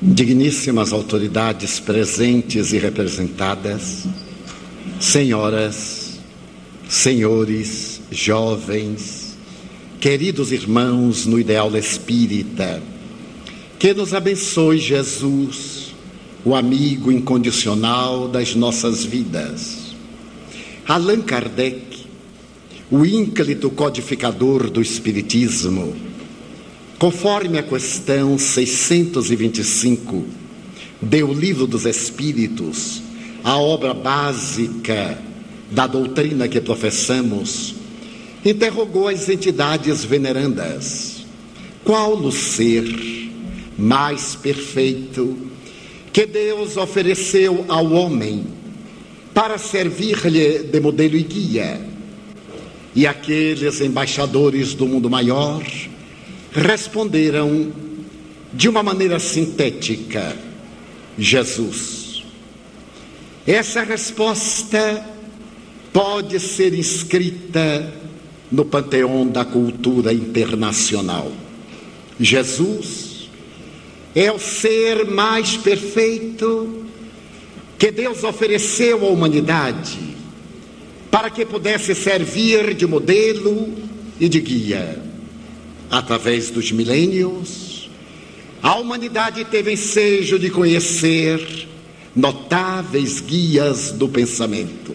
digníssimas autoridades presentes e representadas, senhoras, senhores, jovens, queridos irmãos no ideal espírita, que nos abençoe Jesus, o amigo incondicional das nossas vidas. Allan Kardec, o ínclito codificador do Espiritismo, Conforme a questão 625 do Livro dos Espíritos, a obra básica da doutrina que professamos, interrogou as entidades venerandas: qual o ser mais perfeito que Deus ofereceu ao homem para servir-lhe de modelo e guia? E aqueles embaixadores do mundo maior responderam de uma maneira sintética: Jesus. Essa resposta pode ser inscrita no panteão da cultura internacional. Jesus é o ser mais perfeito que Deus ofereceu à humanidade para que pudesse servir de modelo e de guia através dos milênios, a humanidade teve ensejo de conhecer notáveis guias do pensamento.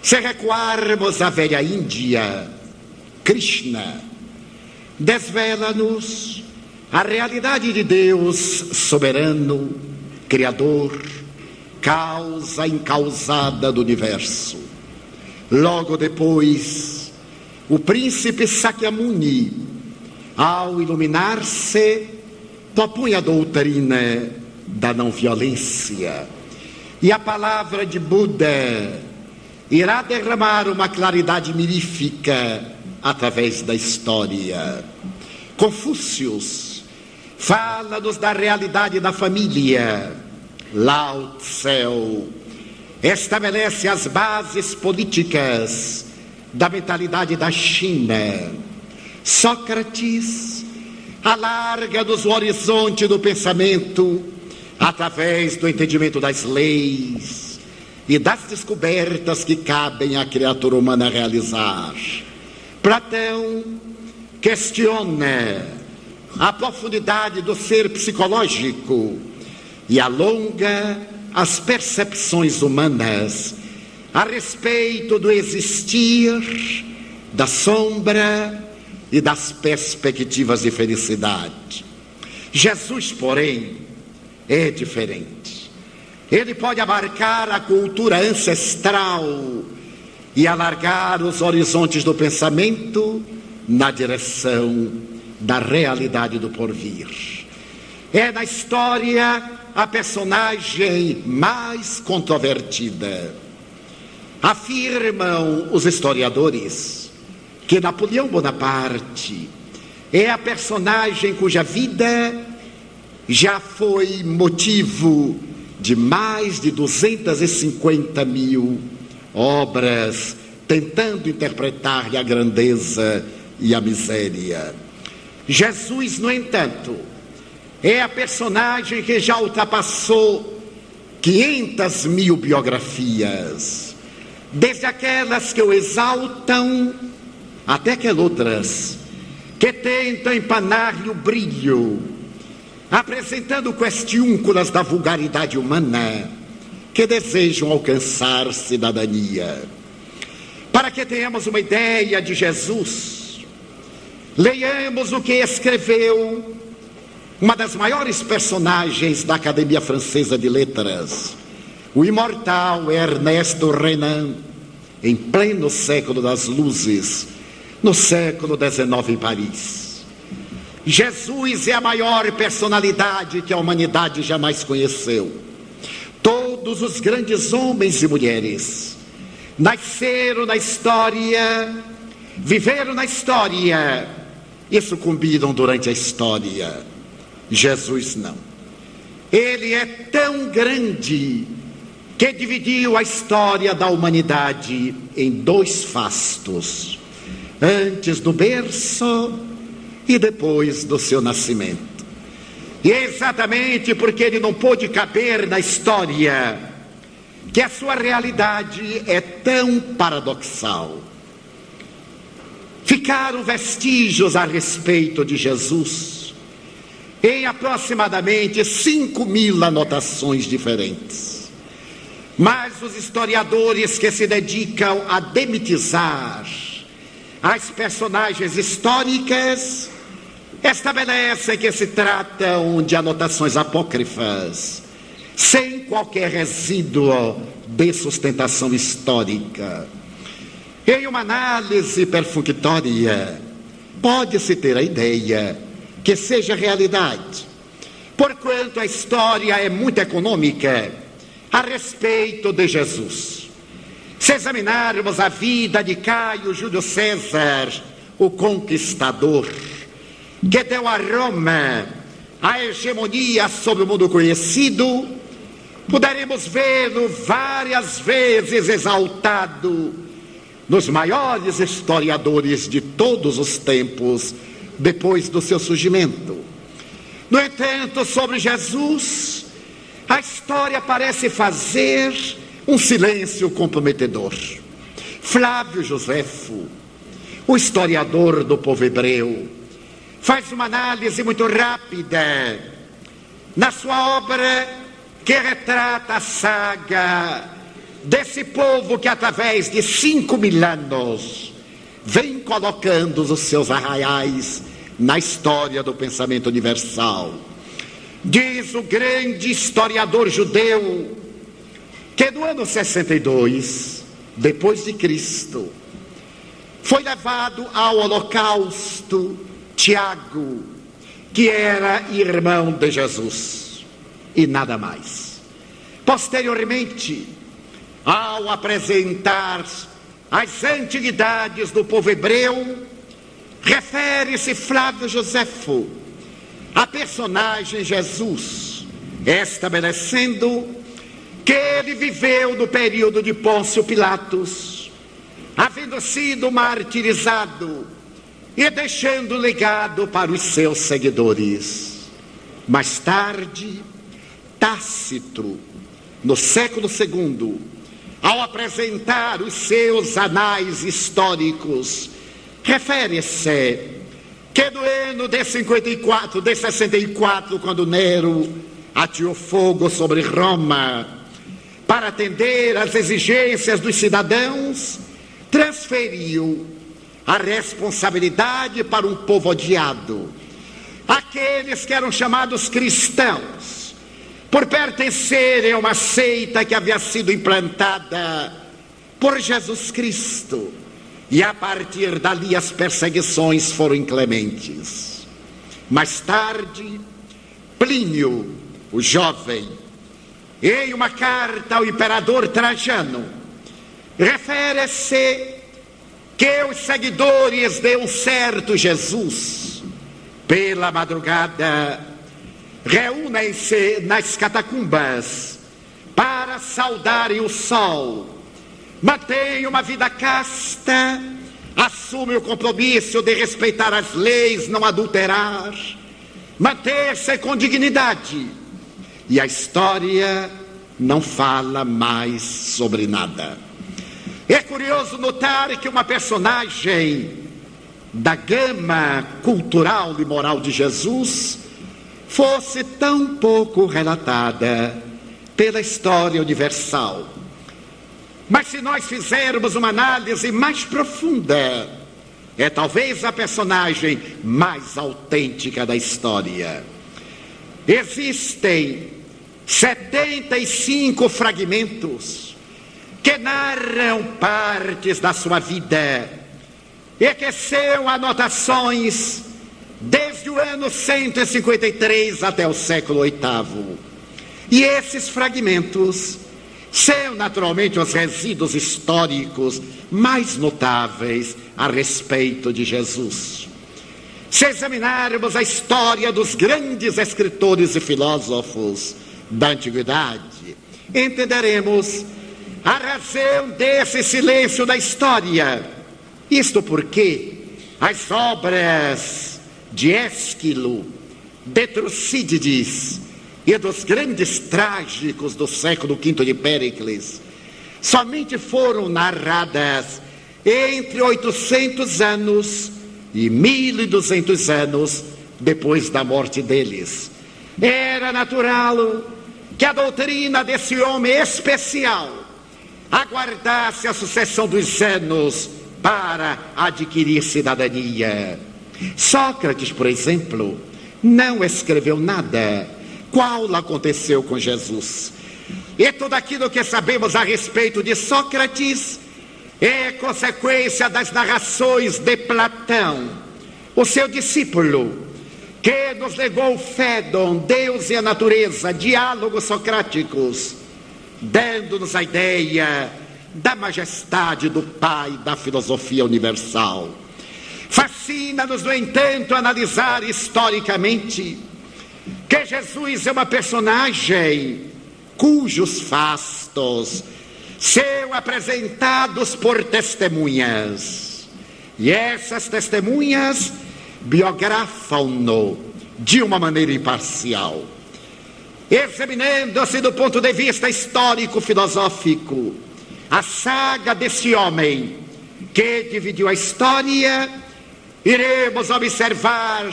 Se recuarmos à velha Índia, Krishna desvela-nos a realidade de Deus soberano, Criador, causa incausada do universo. Logo depois, o príncipe Sakyamuni ao iluminar-se, propunha a doutrina da não violência. E a palavra de Buda irá derramar uma claridade mirífica através da história. Confúcio fala-nos da realidade da família. Lao Tse estabelece as bases políticas da mentalidade da China Sócrates alarga-nos o horizonte do pensamento através do entendimento das leis e das descobertas que cabem à criatura humana realizar. Platão questiona a profundidade do ser psicológico e alonga as percepções humanas a respeito do existir, da sombra e das perspectivas de felicidade. Jesus, porém, é diferente. Ele pode abarcar a cultura ancestral e alargar os horizontes do pensamento na direção da realidade do porvir. É na história a personagem mais controvertida. Afirmam os historiadores que Napoleão Bonaparte é a personagem cuja vida já foi motivo de mais de 250 mil obras tentando interpretar a grandeza e a miséria. Jesus, no entanto, é a personagem que já ultrapassou 500 mil biografias, desde aquelas que o exaltam até que outras que tentam empanar-lhe o brilho, apresentando questiúnculas da vulgaridade humana que desejam alcançar cidadania. Para que tenhamos uma ideia de Jesus, leiamos o que escreveu uma das maiores personagens da Academia Francesa de Letras, o imortal Ernesto Renan, em pleno século das luzes, no século XIX em Paris. Jesus é a maior personalidade que a humanidade jamais conheceu. Todos os grandes homens e mulheres nasceram na história, viveram na história e sucumbiram durante a história. Jesus não. Ele é tão grande que dividiu a história da humanidade em dois fastos antes do berço e depois do seu nascimento. E é exatamente porque ele não pôde caber na história que a sua realidade é tão paradoxal. Ficaram vestígios a respeito de Jesus em aproximadamente 5 mil anotações diferentes. Mas os historiadores que se dedicam a demitizar as personagens históricas estabelecem que se tratam de anotações apócrifas, sem qualquer resíduo de sustentação histórica. Em uma análise perfunctória, pode-se ter a ideia que seja realidade, porquanto a história é muito econômica a respeito de Jesus. Se examinarmos a vida de Caio Júlio César, o conquistador, que deu a Roma a hegemonia sobre o mundo conhecido, poderemos vê-lo várias vezes exaltado nos maiores historiadores de todos os tempos, depois do seu surgimento. No entanto, sobre Jesus, a história parece fazer um silêncio comprometedor. Flávio Josefo, o historiador do povo hebreu, faz uma análise muito rápida na sua obra que retrata a saga desse povo que, através de cinco mil anos, vem colocando os seus arraiais na história do pensamento universal. Diz o grande historiador judeu que no ano 62, depois de Cristo, foi levado ao holocausto Tiago, que era irmão de Jesus, e nada mais. Posteriormente, ao apresentar as antiguidades do povo hebreu, refere-se Flávio Josefo a personagem Jesus, estabelecendo que ele viveu no período de Pôncio Pilatos, havendo sido martirizado e deixando legado para os seus seguidores. Mais tarde, Tácito, no século segundo, ao apresentar os seus anais históricos, refere-se que no ano de 54, de 64, quando Nero ateou fogo sobre Roma, para atender às exigências dos cidadãos, transferiu a responsabilidade para um povo odiado, aqueles que eram chamados cristãos por pertencerem a uma seita que havia sido implantada por Jesus Cristo. E a partir dali as perseguições foram inclementes. Mais tarde, Plínio, o jovem, em uma carta ao imperador Trajano, refere-se que os seguidores de um certo Jesus, pela madrugada, reúnem-se nas catacumbas para saudarem o sol, mantêm uma vida casta, assumem o compromisso de respeitar as leis, não adulterar, manter-se com dignidade. E a história não fala mais sobre nada. É curioso notar que uma personagem da gama cultural e moral de Jesus fosse tão pouco relatada pela história universal. Mas se nós fizermos uma análise mais profunda, é talvez a personagem mais autêntica da história. Existem 75 fragmentos que narram partes da sua vida e que são anotações desde o ano 153 até o século VIII. E esses fragmentos são naturalmente os resíduos históricos mais notáveis a respeito de Jesus. Se examinarmos a história dos grandes escritores e filósofos da antiguidade, entenderemos a razão desse silêncio da história. Isto porque as obras de Ésquilo, de Trucídides e dos grandes trágicos do século V de Péricles somente foram narradas entre 800 anos e 1200 anos depois da morte deles. Era natural que a doutrina desse homem especial aguardasse a sucessão dos anos para adquirir cidadania. Sócrates, por exemplo, não escreveu nada. Qual aconteceu com Jesus? E tudo aquilo que sabemos a respeito de Sócrates é consequência das narrações de Platão, o seu discípulo, que nos legou Fédon, Deus e a natureza, diálogos socráticos, dando-nos a ideia da majestade do Pai da filosofia universal. Fascina-nos, no entanto, analisar historicamente que Jesus é uma personagem cujos fastos são apresentados por testemunhas. E essas testemunhas biografam-no de uma maneira imparcial. Examinando-se do ponto de vista histórico-filosófico, a saga desse homem que dividiu a história, iremos observar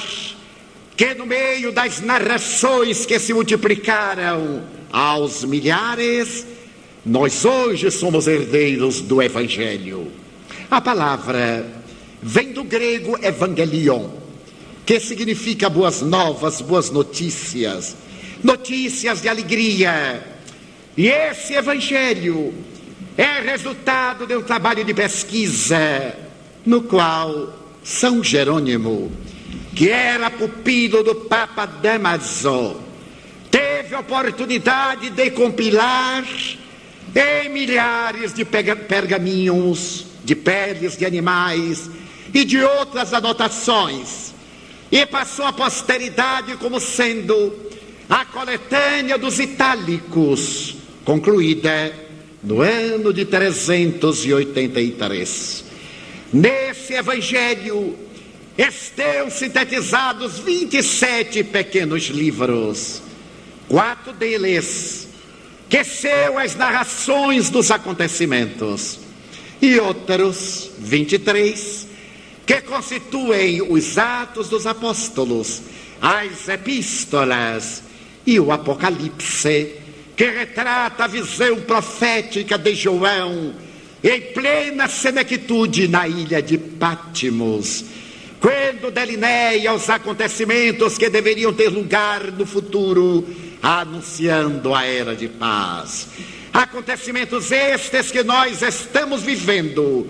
que no meio das narrações que se multiplicaram aos milhares, nós hoje somos herdeiros do Evangelho. A palavra vem do grego evangelion, que significa boas novas, boas notícias, notícias de alegria. E esse Evangelho é resultado de um trabalho de pesquisa, no qual São Jerônimo, que era pupilo do Papa Damaso, teve a oportunidade de compilar em milhares de pergaminhos, de peles de animais e de outras anotações, e passou à posteridade como sendo a coletânea dos itálicos, concluída no ano de 383. Nesse evangelho estão sintetizados 27 pequenos livros, quatro deles que são as narrações dos acontecimentos, e outros 23 que constituem os Atos dos Apóstolos, as Epístolas e o Apocalipse, que retrata a visão profética de João em plena senectude na ilha de Pátimos, quando delineia os acontecimentos que deveriam ter lugar no futuro anunciando a era de paz. Acontecimentos estes que nós estamos vivendo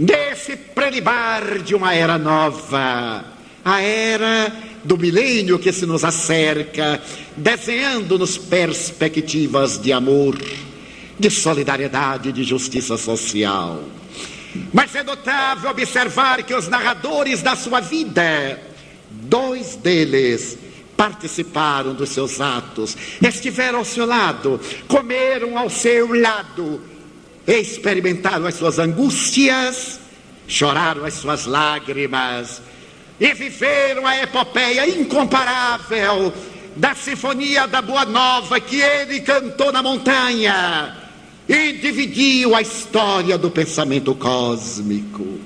nesse prelibar de uma era nova, a era do milênio que se nos acerca, desenhando-nos perspectivas de amor, de solidariedade, de justiça social. Mas é notável observar que os narradores da sua vida, dois deles, participaram dos seus atos, estiveram ao seu lado, comeram ao seu lado, experimentaram as suas angústias, choraram as suas lágrimas e viveram a epopeia incomparável da Sinfonia da Boa Nova que ele cantou na montanha e dividiu a história do pensamento cósmico.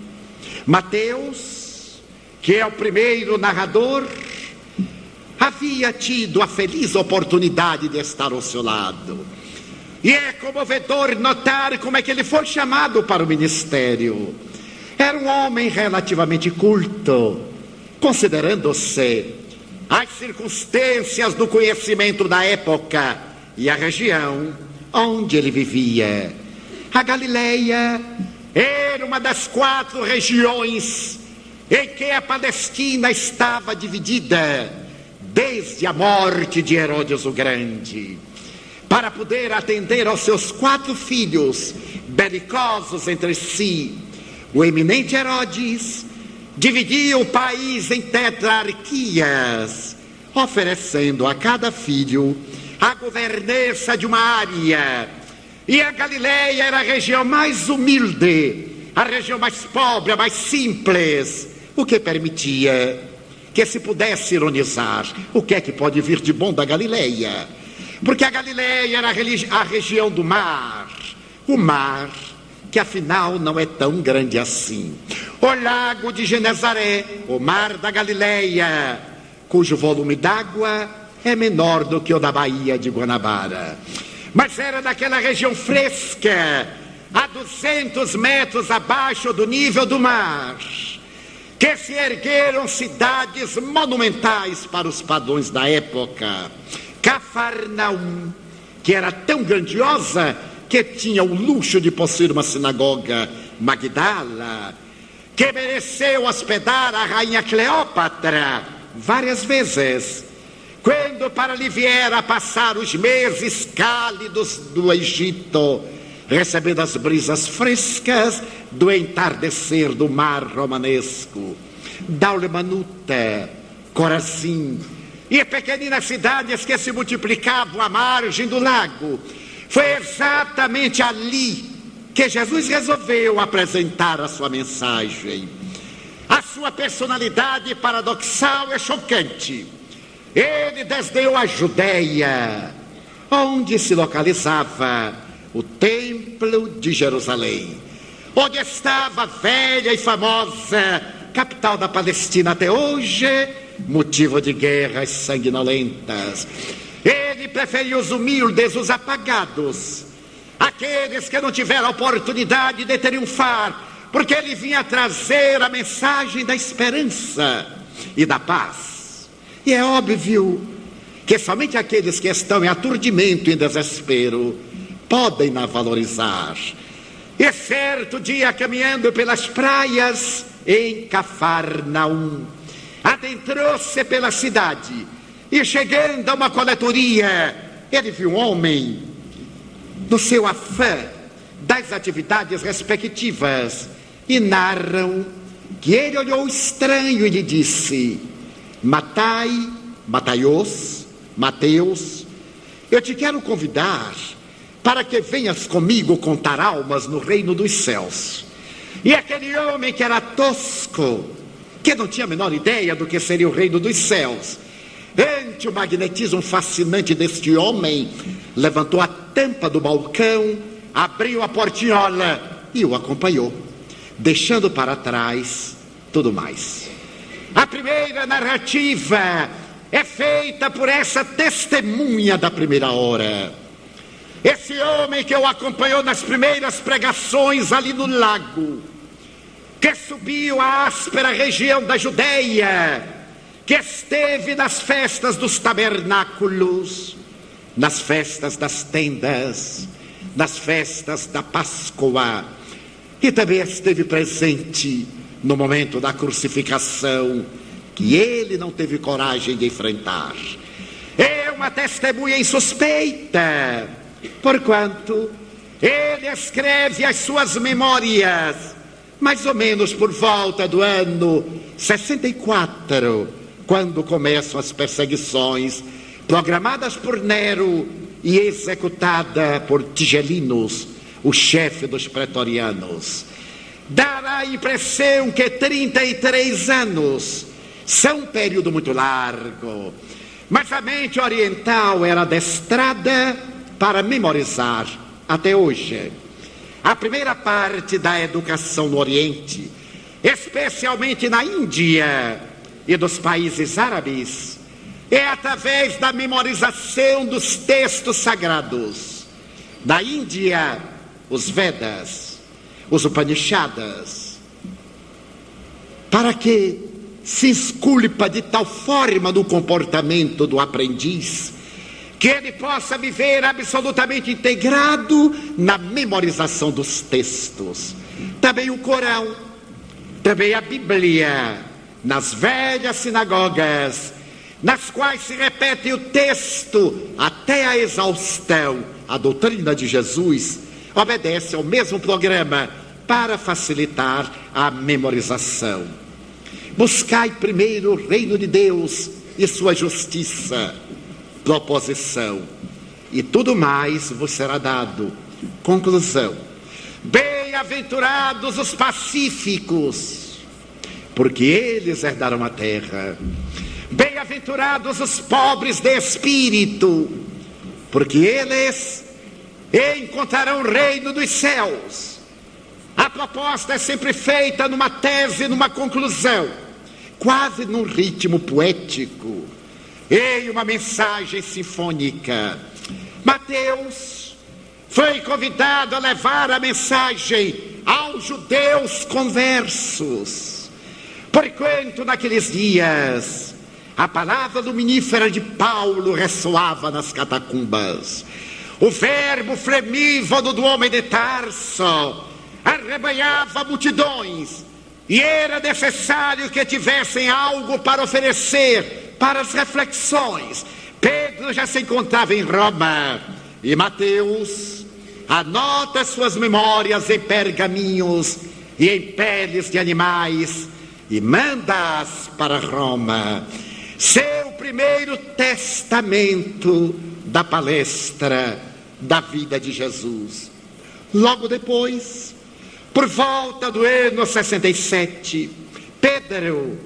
Mateus, que é o primeiro narrador, havia tido a feliz oportunidade de estar ao seu lado. E é comovedor notar como é que ele foi chamado para o ministério. Era um homem relativamente culto, considerando-se as circunstâncias do conhecimento da época e a região onde ele vivia. A Galileia era uma das quatro regiões em que a Palestina estava dividida desde a morte de Herodes o Grande, para poder atender aos seus quatro filhos, belicosos entre si. O eminente Herodes dividia o país em tetrarquias, oferecendo a cada filho a governança de uma área. E a Galileia era a região mais humilde, a região mais pobre, a mais simples, o que permitia que se pudesse ironizar, o que é que pode vir de bom da Galileia? Porque a Galileia era a, a região do mar, o mar que afinal não é tão grande assim. O lago de Genezaré, o mar da Galileia, cujo volume d'água é menor do que o da Baía de Guanabara. Mas era daquela região fresca, a 200 metros abaixo do nível do mar, que se ergueram cidades monumentais para os padrões da época. Cafarnaum, que era tão grandiosa que tinha o luxo de possuir uma sinagoga, Magdala, que mereceu hospedar a rainha Cleópatra várias vezes, quando para lhe viera passar os meses cálidos do Egito, recebendo as brisas frescas do entardecer do mar romanesco. Daulemanuta, Corazim e pequeninas cidades que se multiplicavam à margem do lago foi exatamente ali que Jesus resolveu apresentar a sua mensagem. A sua personalidade paradoxal é chocante. Ele desdeu a Judéia, onde se localizava o Templo de Jerusalém, onde estava a velha e famosa capital da Palestina até hoje, motivo de guerras sanguinolentas. Ele preferiu os humildes, os apagados, aqueles que não tiveram oportunidade de triunfar, porque ele vinha trazer a mensagem da esperança e da paz. E é óbvio que somente aqueles que estão em aturdimento e desespero podem na valorizar. E certo dia, caminhando pelas praias em Cafarnaum, adentrou-se pela cidade e chegando a uma coletoria, ele viu um homem, no seu afã das atividades respectivas, e narram que ele olhou estranho e lhe disse: Matai, Mataios, Mateus, eu te quero convidar para que venhas comigo contar almas no reino dos céus. E aquele homem que era tosco, que não tinha a menor ideia do que seria o reino dos céus, Ante o magnetismo fascinante deste homem, levantou a tampa do balcão, abriu a portinhola e o acompanhou, deixando para trás tudo mais. A primeira narrativa é feita por essa testemunha da primeira hora. Esse homem que o acompanhou nas primeiras pregações ali no lago, que subiu a áspera região da Judéia, que esteve nas festas dos tabernáculos, nas festas das tendas, nas festas da Páscoa, e também esteve presente no momento da crucificação, que ele não teve coragem de enfrentar. É uma testemunha insuspeita, porquanto ele escreve as suas memórias, mais ou menos por volta do ano 64 quando começam as perseguições programadas por Nero e executada por Tigelinos, o chefe dos pretorianos. Dará a impressão que 33 anos são um período muito largo, mas a mente oriental era adestrada para memorizar até hoje. A primeira parte da educação no Oriente, especialmente na Índia, e dos países árabes é através da memorização dos textos sagrados. Da Índia, os Vedas, os Upanishads, para que se esculpa de tal forma no comportamento do aprendiz que ele possa viver absolutamente integrado na memorização dos textos. Também o Corão, também a Bíblia nas velhas sinagogas, nas quais se repete o texto até a exaustão, a doutrina de Jesus obedece ao mesmo programa para facilitar a memorização. Buscai primeiro o reino de Deus e sua justiça, proposição, e tudo mais vos será dado. Conclusão: Bem-aventurados os pacíficos porque eles herdarão a terra. Bem-aventurados os pobres de espírito, porque eles encontrarão o reino dos céus. A proposta é sempre feita numa tese, numa conclusão, quase num ritmo poético, em uma mensagem sinfônica. Mateus foi convidado a levar a mensagem aos judeus conversos. Porquanto naqueles dias a palavra luminífera de Paulo ressoava nas catacumbas. O verbo fremívodo do homem de Tarso arrebanhava multidões e era necessário que tivessem algo para oferecer para as reflexões. Pedro já se encontrava em Roma e Mateus anota suas memórias em pergaminhos e em peles de animais e manda-as para Roma. Seu primeiro testamento da palestra da vida de Jesus. Logo depois, por volta do ano 67, Pedro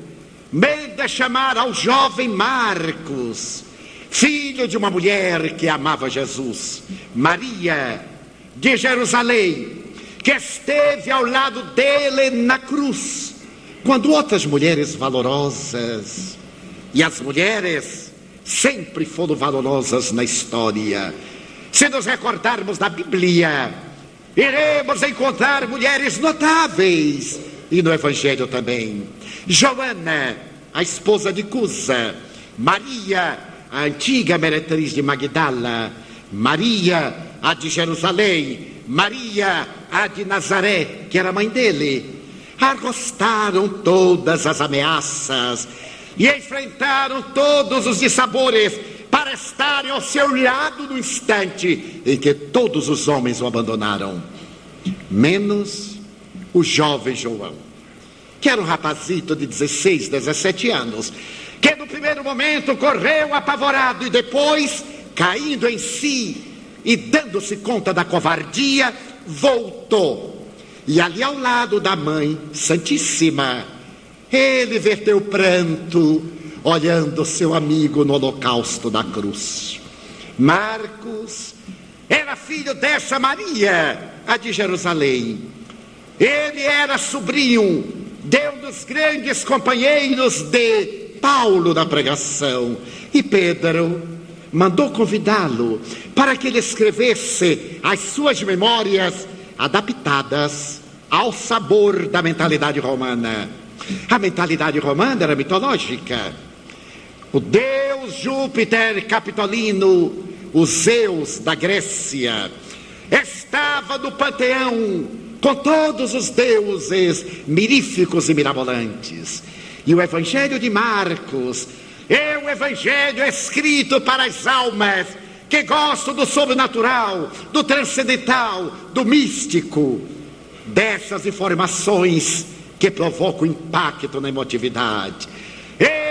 manda chamar ao jovem Marcos, filho de uma mulher que amava Jesus, Maria de Jerusalém, que esteve ao lado dele na cruz, quando outras mulheres valorosas, e as mulheres sempre foram valorosas na história. Se nos recordarmos da Bíblia, iremos encontrar mulheres notáveis e no Evangelho também. Joana, a esposa de Cusa, Maria, a antiga meretriz de Magdala, Maria, a de Jerusalém, Maria, a de Nazaré, que era mãe dele, arrostaram todas as ameaças e enfrentaram todos os dissabores para estarem ao seu lado no instante em que todos os homens o abandonaram, menos o jovem João, que era um rapazito de 16, 17 anos, que no primeiro momento correu apavorado e depois, caindo em si e dando-se conta da covardia, voltou. E ali ao lado da Mãe Santíssima, ele verteu pranto, olhando seu amigo no holocausto da cruz. Marcos era filho dessa Maria, a de Jerusalém. Ele era sobrinho de um dos grandes companheiros de Paulo na pregação. E Pedro mandou convidá-lo para que ele escrevesse as suas memórias adaptadas ao sabor da mentalidade romana. A mentalidade romana era mitológica. O deus Júpiter Capitolino, o Zeus da Grécia, estava no panteão com todos os deuses miríficos e mirabolantes. E o Evangelho de Marcos é o Evangelho escrito para as almas que gostam do sobrenatural, do transcendental, do místico, dessas informações que provocam impacto na emotividade.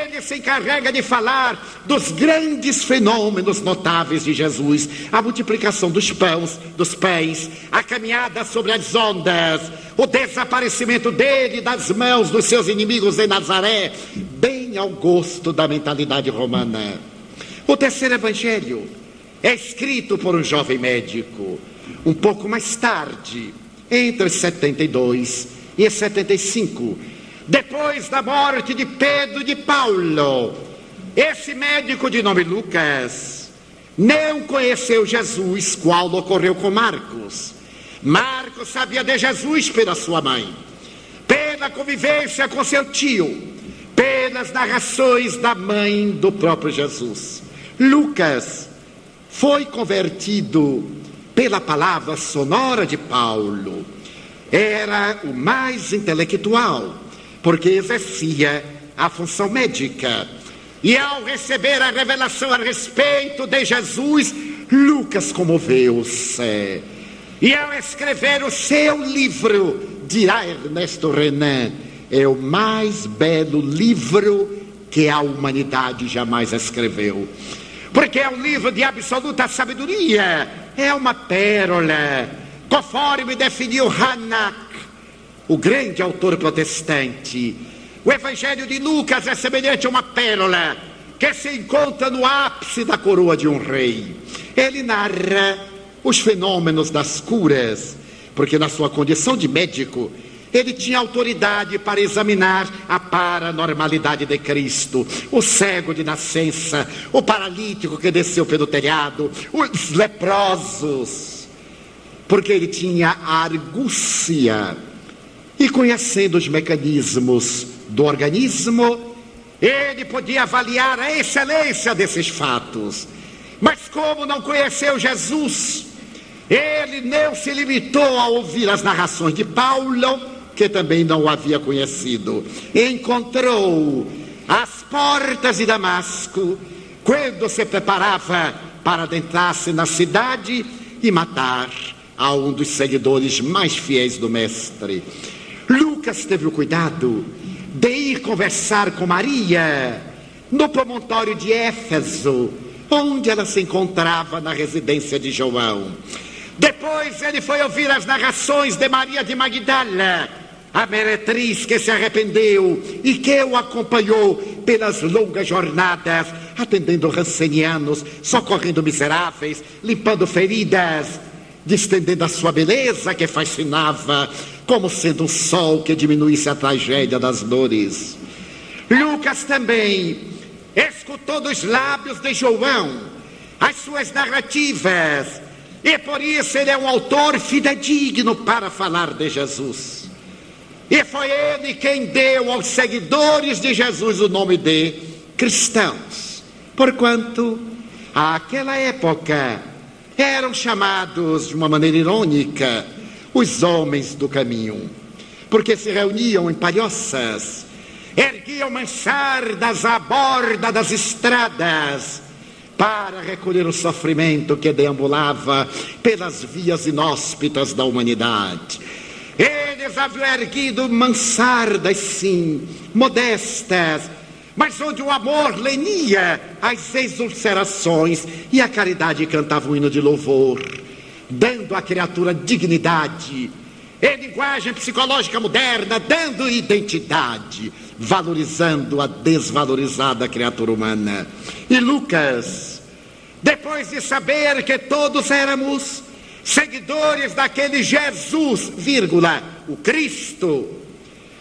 Ele se encarrega de falar dos grandes fenômenos notáveis de Jesus: a multiplicação dos pães, dos pés, a caminhada sobre as ondas, o desaparecimento dele das mãos dos seus inimigos em Nazaré, bem ao gosto da mentalidade romana. O terceiro evangelho é escrito por um jovem médico, um pouco mais tarde, entre 72 e 75 depois da morte de Pedro e de Paulo, esse médico de nome Lucas não conheceu Jesus, qual ocorreu com Marcos. Marcos sabia de Jesus pela sua mãe, pela convivência com seu tio, pelas narrações da mãe do próprio Jesus. Lucas foi convertido pela palavra sonora de Paulo. Era o mais intelectual porque exercia a função médica. E ao receber a revelação a respeito de Jesus, Lucas comoveu-se. E ao escrever o seu livro, dirá Ernesto Renan, é o mais belo livro que a humanidade jamais escreveu. Porque é um livro de absoluta sabedoria, é uma pérola, conforme definiu Hanak o grande autor protestante, O Evangelho de Lucas é semelhante a uma pérola que se encontra no ápice da coroa de um rei. Ele narra os fenômenos das curas, porque na sua condição de médico, ele tinha autoridade para examinar a paranormalidade de Cristo, o cego de nascença, o paralítico que desceu pelo telhado, os leprosos, porque ele tinha argúcia e conhecendo os mecanismos do organismo, ele podia avaliar a excelência desses fatos. Mas como não conheceu Jesus, ele não se limitou a ouvir as narrações de Paulo, que também não o havia conhecido. Encontrou as portas de Damasco quando se preparava para adentrar-se na cidade e matar a um dos seguidores mais fiéis do Mestre. Lucas teve o cuidado de ir conversar com Maria no promontório de Éfeso, onde ela se encontrava na residência de João. Depois ele foi ouvir as narrações de Maria de Magdala, a meretriz que se arrependeu e que o acompanhou pelas longas jornadas, atendendo rancenianos, socorrendo miseráveis, limpando feridas, distendendo a sua beleza que fascinava, como sendo um sol que diminuísse a tragédia das dores. Lucas também escutou dos lábios de João as suas narrativas, e por isso ele é um autor fidedigno para falar de Jesus. E foi ele quem deu aos seguidores de Jesus o nome de cristãos, porquanto àquela época eram chamados de uma maneira irônica os homens do caminho, porque se reuniam em palhoças, erguiam mansardas à borda das estradas para recolher o sofrimento que deambulava pelas vias inóspitas da humanidade. Eles haviam erguido mansardas, sim, modestas, mas onde o amor lenia as exulcerações e a caridade cantava um hino de louvor, dando à criatura dignidade, em linguagem psicológica moderna, dando identidade, valorizando a desvalorizada criatura humana. E Lucas, depois de saber que todos éramos seguidores daquele Jesus, vírgula, o Cristo,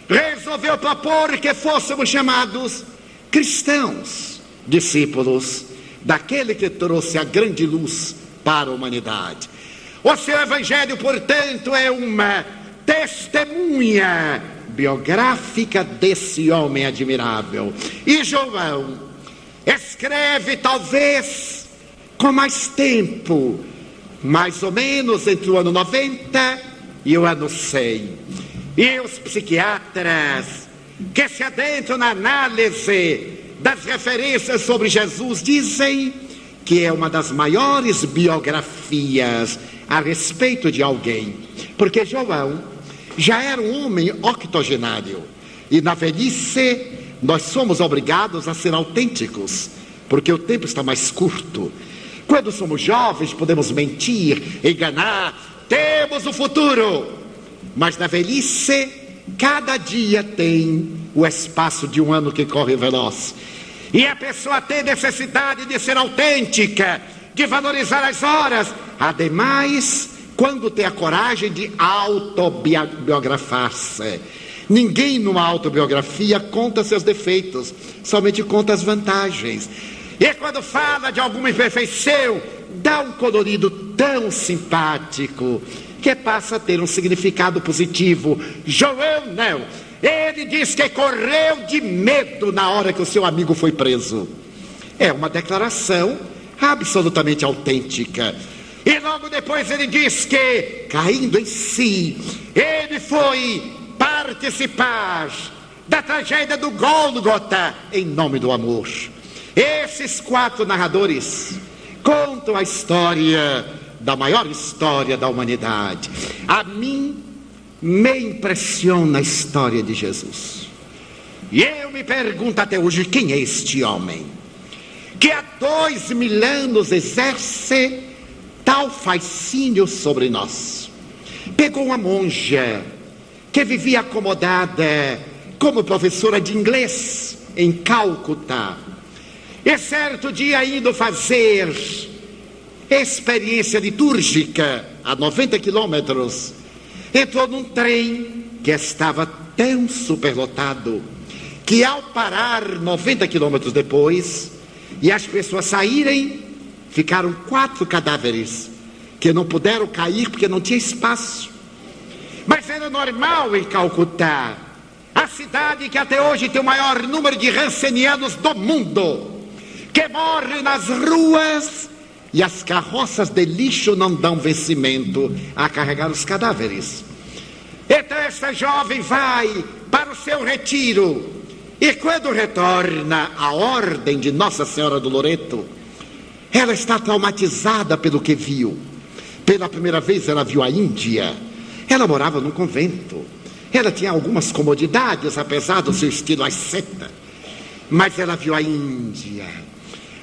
resolveu propor que fôssemos chamados cristãos, discípulos daquele que trouxe a grande luz para a humanidade. O seu evangelho, portanto, é uma testemunha biográfica desse homem admirável. E João escreve, talvez, com mais tempo, mais ou menos entre o ano 90 e o ano 100. E os psiquiatras que se adentram na análise das referências sobre Jesus dizem que é uma das maiores biografias a respeito de alguém, porque João já era um homem octogenário e na velhice nós somos obrigados a ser autênticos, porque o tempo está mais curto quando somos jovens, podemos mentir, enganar, temos o futuro. Mas na velhice, cada dia tem o espaço de um ano que corre veloz. E a pessoa tem necessidade de ser autêntica, de valorizar as horas. Ademais, quando tem a coragem de autobiografar-se. Ninguém numa autobiografia conta seus defeitos, somente conta as vantagens. E quando fala de alguma imperfeição, dá um colorido tão simpático que passa a ter um significado positivo. João não. Ele diz que correu de medo na hora que o seu amigo foi preso. É uma declaração absolutamente autêntica. E logo depois ele diz que, caindo em si, ele foi participar da tragédia do Gólgota em nome do amor. Esses quatro narradores contam a história da maior história da humanidade. A mim me impressiona a história de Jesus. E eu me pergunto até hoje quem é este homem que há dois mil anos exerce tal fascínio sobre nós. Pegou uma monja que vivia acomodada como professora de inglês em Calcutá. E certo dia indo fazer experiência litúrgica a 90 quilômetros, entrou num trem que estava tão superlotado que ao parar 90 quilômetros depois e as pessoas saírem, ficaram quatro cadáveres que não puderam cair porque não tinha espaço. Mas era normal em Calcutá, a cidade que até hoje tem o maior número de rancenianos do mundo, que morre nas ruas e as carroças de lixo não dão vencimento a carregar os cadáveres. Então esta jovem vai para o seu retiro e quando retorna à ordem de Nossa Senhora do Loreto, ela está traumatizada pelo que viu. Pela primeira vez ela viu a Índia. Ela morava num convento. Ela tinha algumas comodidades, apesar do seu estilo asceta. Mas ela viu a Índia.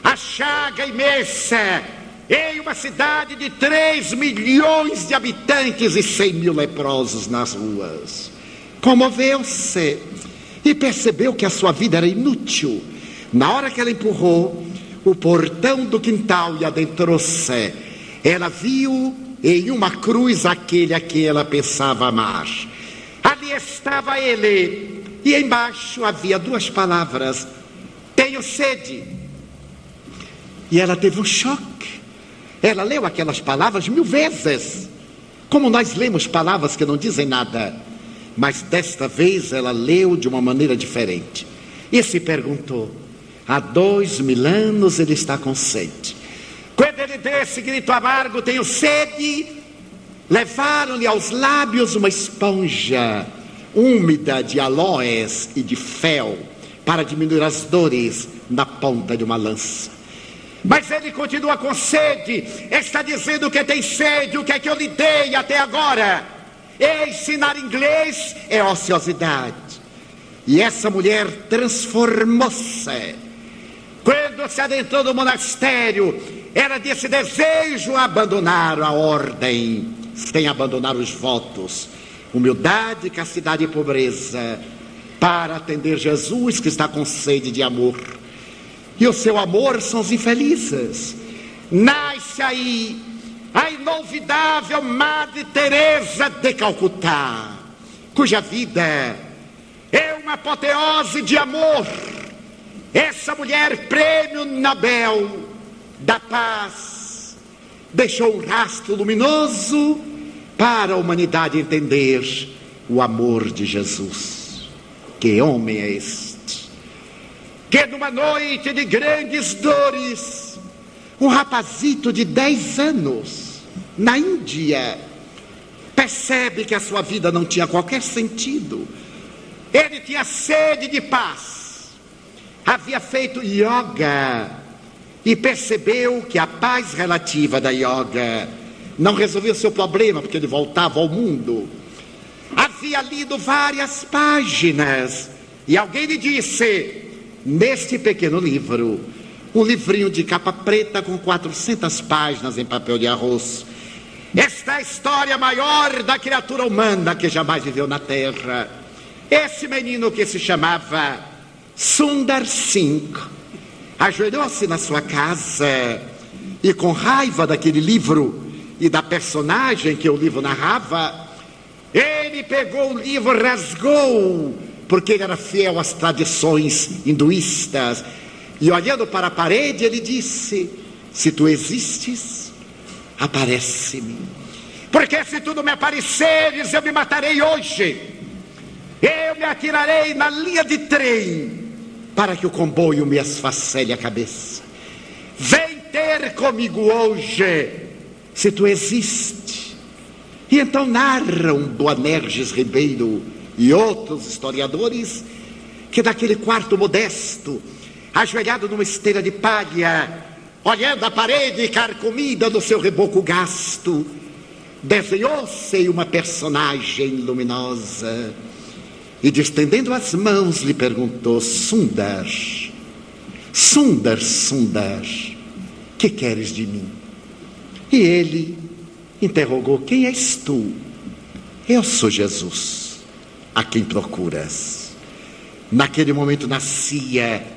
A chaga imensa em uma cidade de 3 milhões de habitantes e 100 mil leprosos nas ruas. Comoveu-se e percebeu que a sua vida era inútil. Na hora que ela empurrou o portão do quintal e adentrou-se, ela viu em uma cruz aquele a quem ela pensava amar. Ali estava ele, e embaixo havia duas palavras: Tenho sede. E ela teve um choque. Ela leu aquelas palavras mil vezes. Como nós lemos palavras que não dizem nada. Mas desta vez ela leu de uma maneira diferente. E se perguntou: há dois mil anos ele está com sede. Quando ele deu esse grito amargo, tenho sede, levaram-lhe aos lábios uma esponja úmida de aloés e de fel para diminuir as dores na ponta de uma lança. Mas ele continua com sede, está dizendo que tem sede, o que é que eu lhe dei até agora? Ensinar inglês é ociosidade. E essa mulher transformou-se. Quando se adentrou no monastério, ela disse: desejo abandonar a ordem, sem abandonar os votos, humildade, castidade e pobreza, para atender Jesus que está com sede de amor. E o seu amor são os infelizes. Nasce aí a inolvidável Madre Teresa de Calcutá, cuja vida é uma apoteose de amor. Essa mulher, prêmio Nobel da Paz, deixou um rastro luminoso para a humanidade entender o amor de Jesus. Que homem é este? Que numa noite de grandes dores, um rapazito de 10 anos, na Índia, percebe que a sua vida não tinha qualquer sentido. Ele tinha sede de paz, havia feito yoga e percebeu que a paz relativa da yoga não resolvia o seu problema, porque ele voltava ao mundo. Havia lido várias páginas e alguém lhe disse: neste pequeno livro, um livrinho de capa preta com 400 páginas em papel de arroz, esta é a história maior da criatura humana que jamais viveu na terra. Esse menino que se chamava Sundar Singh ajoelhou-se na sua casa e, com raiva daquele livro e da personagem que o livro narrava, ele pegou o livro, rasgou, porque ele era fiel às tradições hinduístas, e olhando para a parede, ele disse: Se tu existes, aparece-me. Porque se tu não me apareceres, eu me matarei hoje. Eu me atirarei na linha de trem para que o comboio me esfacele a cabeça. Vem ter comigo hoje, se tu existes. E então narram Boanerges Ribeiro e outros historiadores que daquele quarto modesto, ajoelhado numa esteira de palha, olhando a parede carcomida do seu reboco gasto, desenhou-se uma personagem luminosa e, distendendo as mãos, lhe perguntou: Sundar, Sundar, Sundar, que queres de mim? E ele interrogou: Quem és tu? Eu sou Jesus, a quem procuras. Naquele momento nascia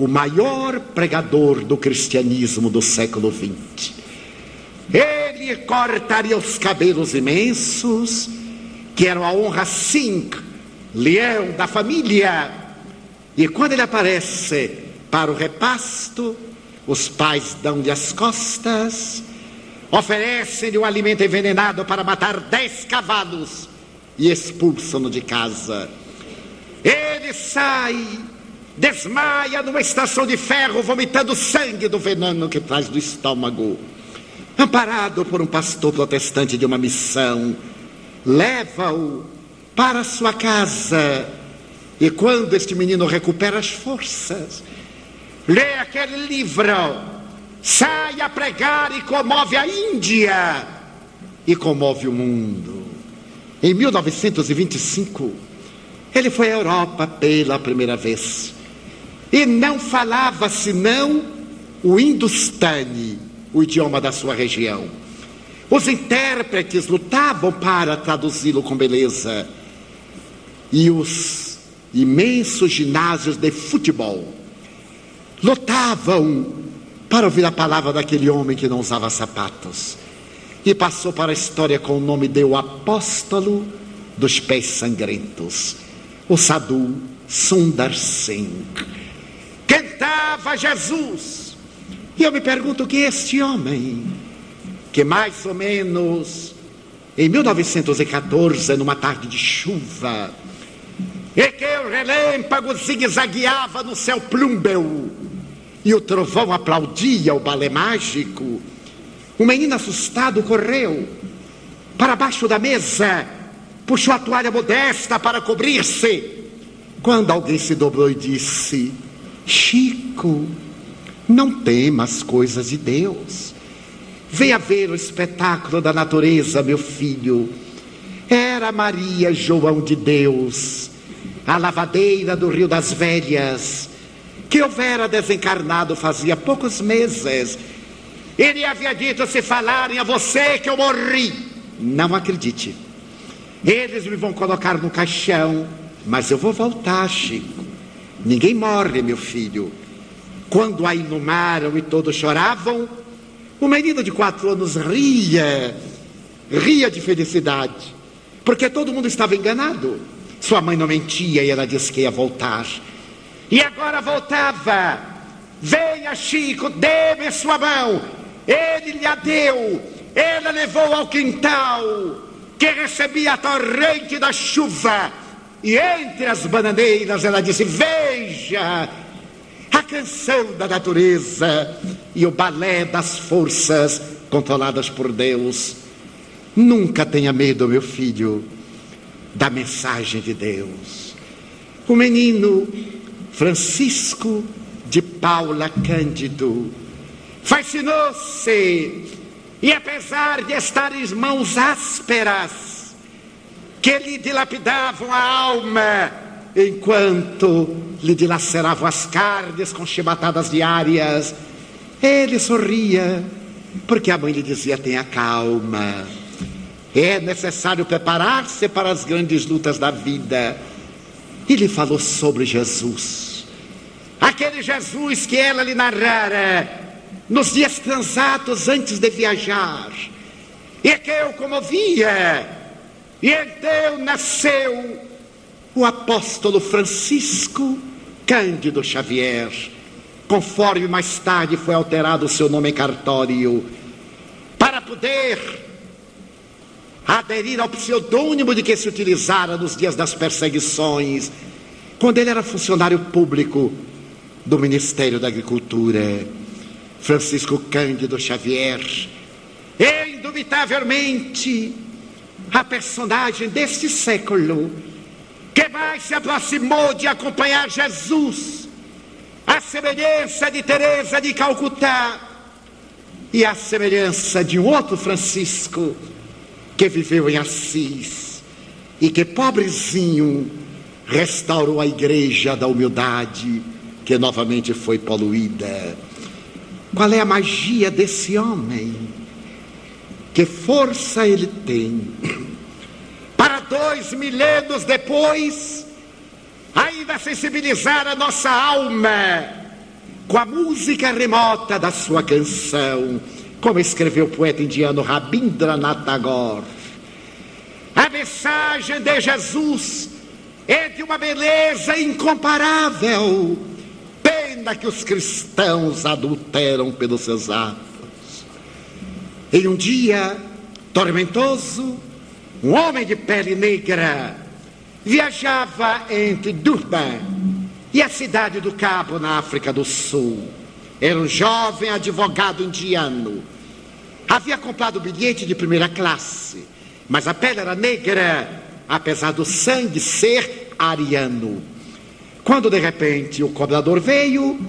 o maior pregador do cristianismo do século XX. Ele cortaria os cabelos imensos, que eram a honra sim, leão da família. E quando ele aparece para o repasto, os pais dão-lhe as costas, oferecem-lhe um alimento envenenado para matar dez cavalos e expulsam-no de casa. Ele sai, desmaia numa estação de ferro, vomitando sangue do veneno que traz do estômago. Amparado por um pastor protestante de uma missão, leva-o para sua casa. E quando este menino recupera as forças, lê aquele livro, sai a pregar e comove a Índia e comove o mundo. Em 1925, ele foi à Europa pela primeira vez e não falava senão o hindustani, o idioma da sua região. Os intérpretes lutavam para traduzi-lo com beleza. E os imensos ginásios de futebol lutavam para ouvir a palavra daquele homem que não usava sapatos. E passou para a história com o nome de o apóstolo dos pés sangrentos, o Sadhu Sundar Singh. Cantava Jesus. E eu me pergunto que este homem, que mais ou menos em 1914, numa tarde de chuva, e que o relâmpago zigue-zagueava no céu plúmbeo, e o trovão aplaudia o balé mágico, o menino assustado correu para baixo da mesa, puxou a toalha modesta para cobrir-se, quando alguém se dobrou e disse: Chico, não temas coisas de Deus. Venha ver o espetáculo da natureza, meu filho. Era Maria João de Deus, a lavadeira do Rio das Velhas, que houvera desencarnado fazia poucos meses. Ele havia dito: se falarem a você que eu morri, não acredite. Eles me vão colocar no caixão, mas eu vou voltar, Chico. Ninguém morre, meu filho. Quando a inumaram e todos choravam, o menino de quatro anos ria, ria de felicidade, porque todo mundo estava enganado. Sua mãe não mentia e ela disse que ia voltar. E agora voltava. Venha, Chico, dê-me sua mão. Ele lhe a deu. Ela levou ao quintal, que recebia a torrente da chuva. E entre as bananeiras ela disse: Veja, a canção da natureza e o balé das forças controladas por Deus. Nunca tenha medo, meu filho, da mensagem de Deus. O menino Francisco de Paula Cândido fascinou-se e, apesar de estar em mãos ásperas, que lhe dilapidavam a alma, enquanto lhe dilaceravam as carnes com chibatadas diárias, ele sorria, porque a mãe lhe dizia: tenha calma. É necessário preparar-se para as grandes lutas da vida. E lhe falou sobre Jesus. Aquele Jesus que ela lhe narrara nos dias transatos antes de viajar. E que eu comovia. E então nasceu o apóstolo Francisco Cândido Xavier, conforme mais tarde foi alterado o seu nome em cartório, para poder aderir ao pseudônimo de que se utilizara nos dias das perseguições, quando ele era funcionário público do Ministério da Agricultura, Francisco Cândido Xavier, indubitavelmente a personagem deste século que mais se aproximou de acompanhar Jesus, a semelhança de Teresa de Calcutá e a semelhança de um outro Francisco que viveu em Assis e que pobrezinho restaurou a igreja da humildade que novamente foi poluída. Qual é a magia desse homem? Que força ele tem? Para dois milênios depois, ainda sensibilizar a nossa alma com a música remota da sua canção, como escreveu o poeta indiano Rabindranath Tagore. A mensagem de Jesus é de uma beleza incomparável. Pena que os cristãos adulteram pelos seus atos. Em um dia tormentoso, um homem de pele negra viajava entre Durban e a cidade do Cabo, na África do Sul. Era um jovem advogado indiano. Havia comprado bilhete de primeira classe, mas a pele era negra, apesar do sangue ser ariano. Quando de repente o cobrador veio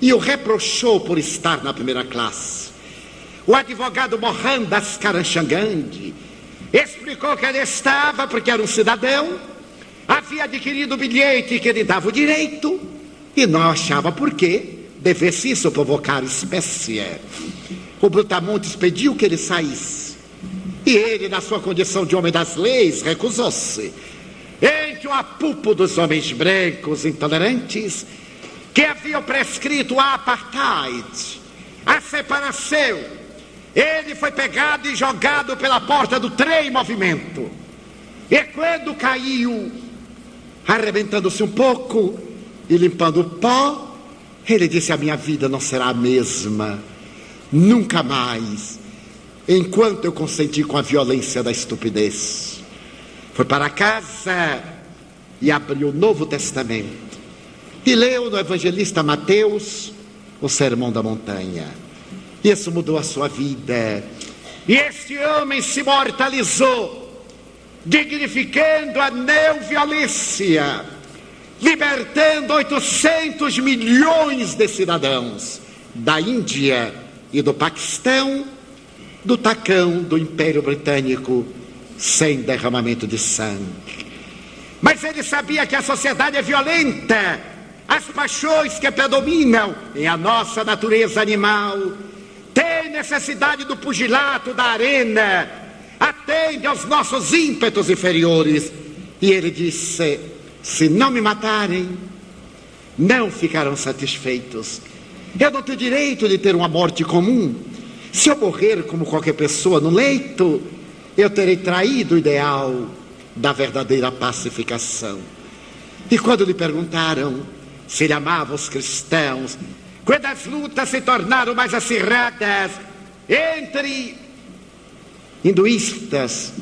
e o reprochou por estar na primeira classe. O advogado Mohandas Karanchangang explicou que ele estava porque era um cidadão, havia adquirido o bilhete que lhe dava o direito e não achava por que devesse isso provocar espécie. O Brutamontes pediu que ele saísse e ele, na sua condição de homem das leis, recusou-se. Entre o apupo dos homens brancos intolerantes que haviam prescrito a apartheid, a separação ele foi pegado e jogado pela porta do trem em movimento. E quando caiu, arrebentando-se um pouco e limpando o pó, ele disse: A minha vida não será a mesma, nunca mais, enquanto eu consenti com a violência da estupidez. Foi para casa e abriu o Novo Testamento e leu no evangelista Mateus o Sermão da Montanha. Isso mudou a sua vida. E este homem se mortalizou, dignificando a não violência, libertando 800 milhões de cidadãos da Índia e do Paquistão, do tacão do Império Britânico, sem derramamento de sangue. Mas ele sabia que a sociedade é violenta, as paixões que predominam em a nossa natureza animal tem necessidade do pugilato, da arena, atende aos nossos ímpetos inferiores. E ele disse: se não me matarem, não ficarão satisfeitos. Eu não tenho direito de ter uma morte comum. Se eu morrer como qualquer pessoa no leito, eu terei traído o ideal da verdadeira pacificação. E quando lhe perguntaram se ele amava os cristãos, quando as lutas se tornaram mais acirradas entre hinduístas,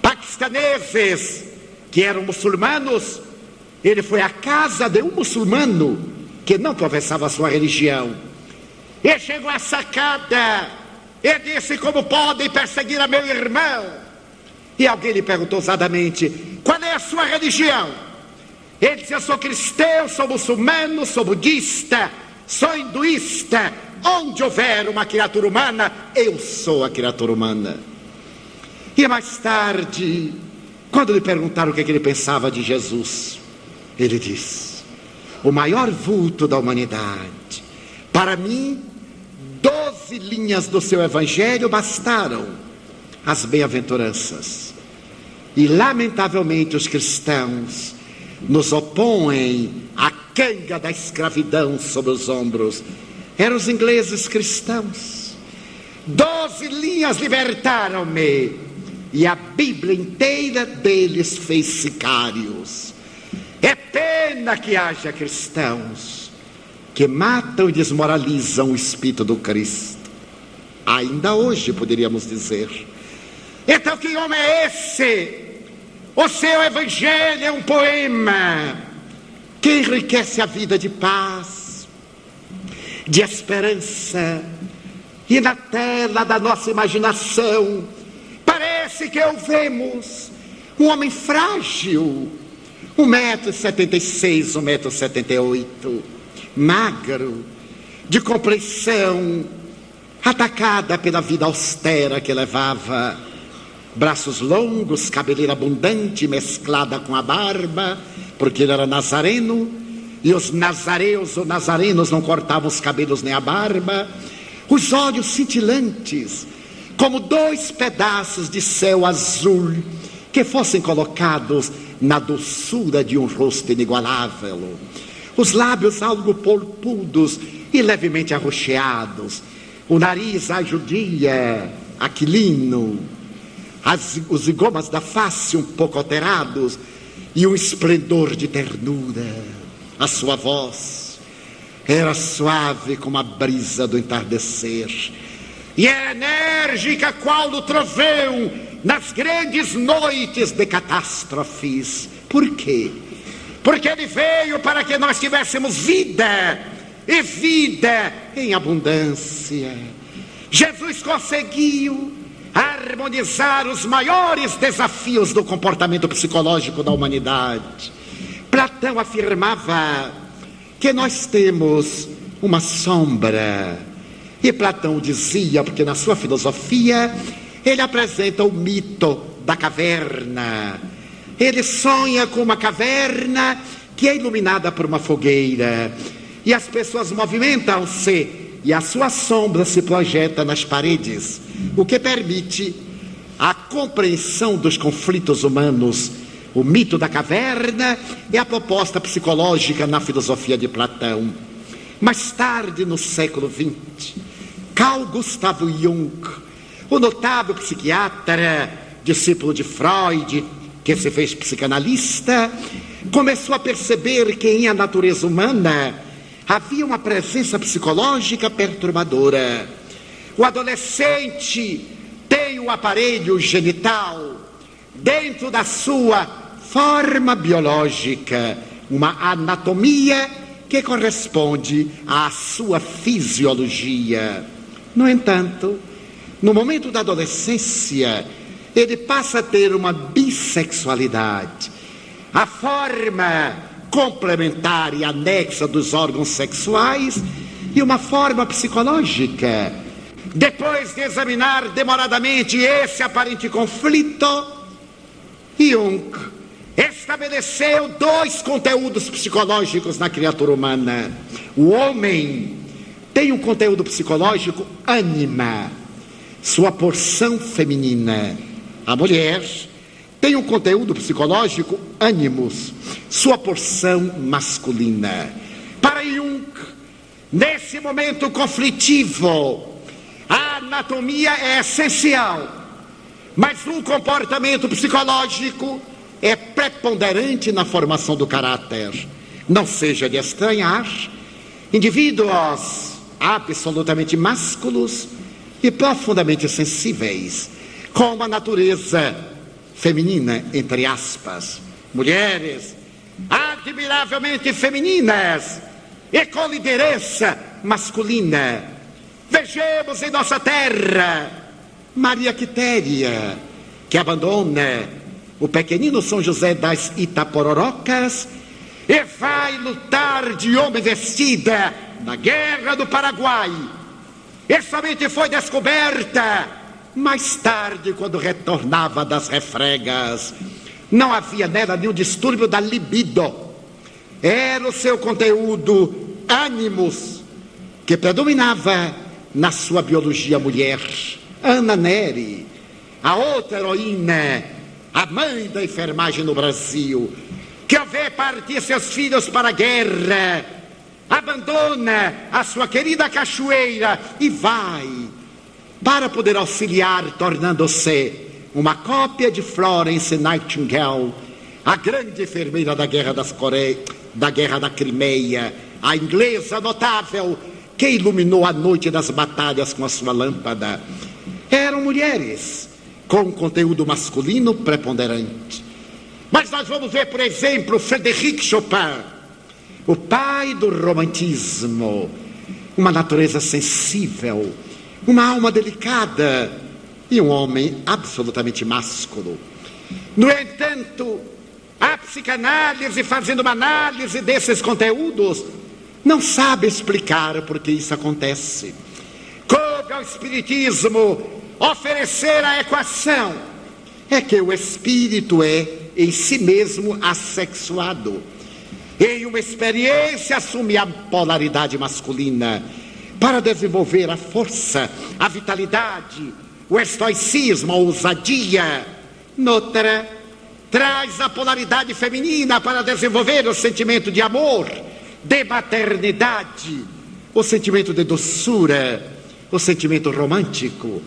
paquistaneses, que eram muçulmanos, ele foi à casa de um muçulmano que não professava a sua religião. E chegou à sacada e disse: Como podem perseguir a meu irmão? E alguém lhe perguntou ousadamente: Qual é a sua religião? Ele disse: Eu sou cristão, sou muçulmano, sou budista, sou hinduísta. Onde houver uma criatura humana, eu sou a criatura humana. E mais tarde, quando lhe perguntaram o que, é que ele pensava de Jesus, ele disse: O maior vulto da humanidade. Para mim, doze linhas do seu evangelho bastaram as bem-aventuranças. E, lamentavelmente, os cristãos nos opõem à canga da escravidão sobre os ombros. Eram os ingleses cristãos. Doze linhas libertaram-me. E a Bíblia inteira deles fez sicários. É pena que haja cristãos que matam e desmoralizam o Espírito do Cristo. Ainda hoje poderíamos dizer. Então, que homem é esse? O seu evangelho é um poema que enriquece a vida de paz, de esperança, e na tela da nossa imaginação parece que ouvemos um homem frágil, um metro e setenta e seis, um metro e setenta e oito, magro, de compreensão, atacada pela vida austera que levava, braços longos, cabeleira abundante mesclada com a barba, porque ele era nazareno, e os nazareus ou nazarenos não cortavam os cabelos nem a barba, os olhos cintilantes, como dois pedaços de céu azul que fossem colocados na doçura de um rosto inigualável. Os lábios algo polpudos e levemente arroxeados, o nariz a judia, aquilino, as, os zigomas da face um pouco alterados e um esplendor de ternura. A sua voz era suave como a brisa do entardecer e é enérgica qual o trovão nas grandes noites de catástrofes. Por quê? Porque ele veio para que nós tivéssemos vida e vida em abundância. Jesus conseguiu harmonizar os maiores desafios do comportamento psicológico da humanidade. Platão afirmava que nós temos uma sombra. E Platão dizia, porque na sua filosofia ele apresenta o mito da caverna. Ele sonha com uma caverna que é iluminada por uma fogueira. E as pessoas movimentam-se e a sua sombra se projeta nas paredes, o que permite a compreensão dos conflitos humanos. O mito da caverna é a proposta psicológica na filosofia de Platão. Mais tarde, no século XX, Carl Gustav Jung, o notável psiquiatra, discípulo de Freud, que se fez psicanalista, começou a perceber que em a natureza humana havia uma presença psicológica perturbadora. O adolescente tem o aparelho genital dentro da sua forma biológica, uma anatomia que corresponde à sua fisiologia. No entanto, no momento da adolescência, ele passa a ter uma bissexualidade. A forma complementar e anexa dos órgãos sexuais e uma forma psicológica. Depois de examinar demoradamente esse aparente conflito, Jung estabeleceu dois conteúdos psicológicos na criatura humana. O homem tem um conteúdo psicológico ânima, sua porção feminina. A mulher tem um conteúdo psicológico ânimos, sua porção masculina. Para Jung, nesse momento conflitivo, a anatomia é essencial, mas um comportamento psicológico é preponderante na formação do caráter. Não seja de estranhar, indivíduos absolutamente másculos e profundamente sensíveis, com uma natureza feminina, entre aspas, mulheres admiravelmente femininas e com liderança masculina. Vejamos em nossa terra Maria Quitéria, que abandona o pequenino São José das Itapororocas e vai lutar de homem vestida na guerra do Paraguai. E somente foi descoberta mais tarde, quando retornava das refregas, não havia nela nenhum distúrbio da libido. Era o seu conteúdo ânimos que predominava na sua biologia mulher. Ana Neri, a outra heroína, a mãe da enfermagem no Brasil, que ao ver partir seus filhos para a guerra, abandona a sua querida cachoeira e vai para poder auxiliar, tornando-se uma cópia de Florence Nightingale, a grande enfermeira da Guerra das da Guerra da Crimeia, a inglesa notável que iluminou a noite das batalhas com a sua lâmpada. Eram mulheres com conteúdo masculino preponderante. Mas nós vamos ver, por exemplo, Frederic Chopin, o pai do romantismo, uma natureza sensível, uma alma delicada e um homem absolutamente másculo. No entanto, a psicanálise, fazendo uma análise desses conteúdos, não sabe explicar por que isso acontece. Coube ao Espiritismo oferecer a equação: é que o espírito é em si mesmo assexuado. Em uma experiência assume a polaridade masculina para desenvolver a força, a vitalidade, o estoicismo, a ousadia. Noutra, traz a polaridade feminina para desenvolver o sentimento de amor, de maternidade, o sentimento de doçura, o sentimento romântico.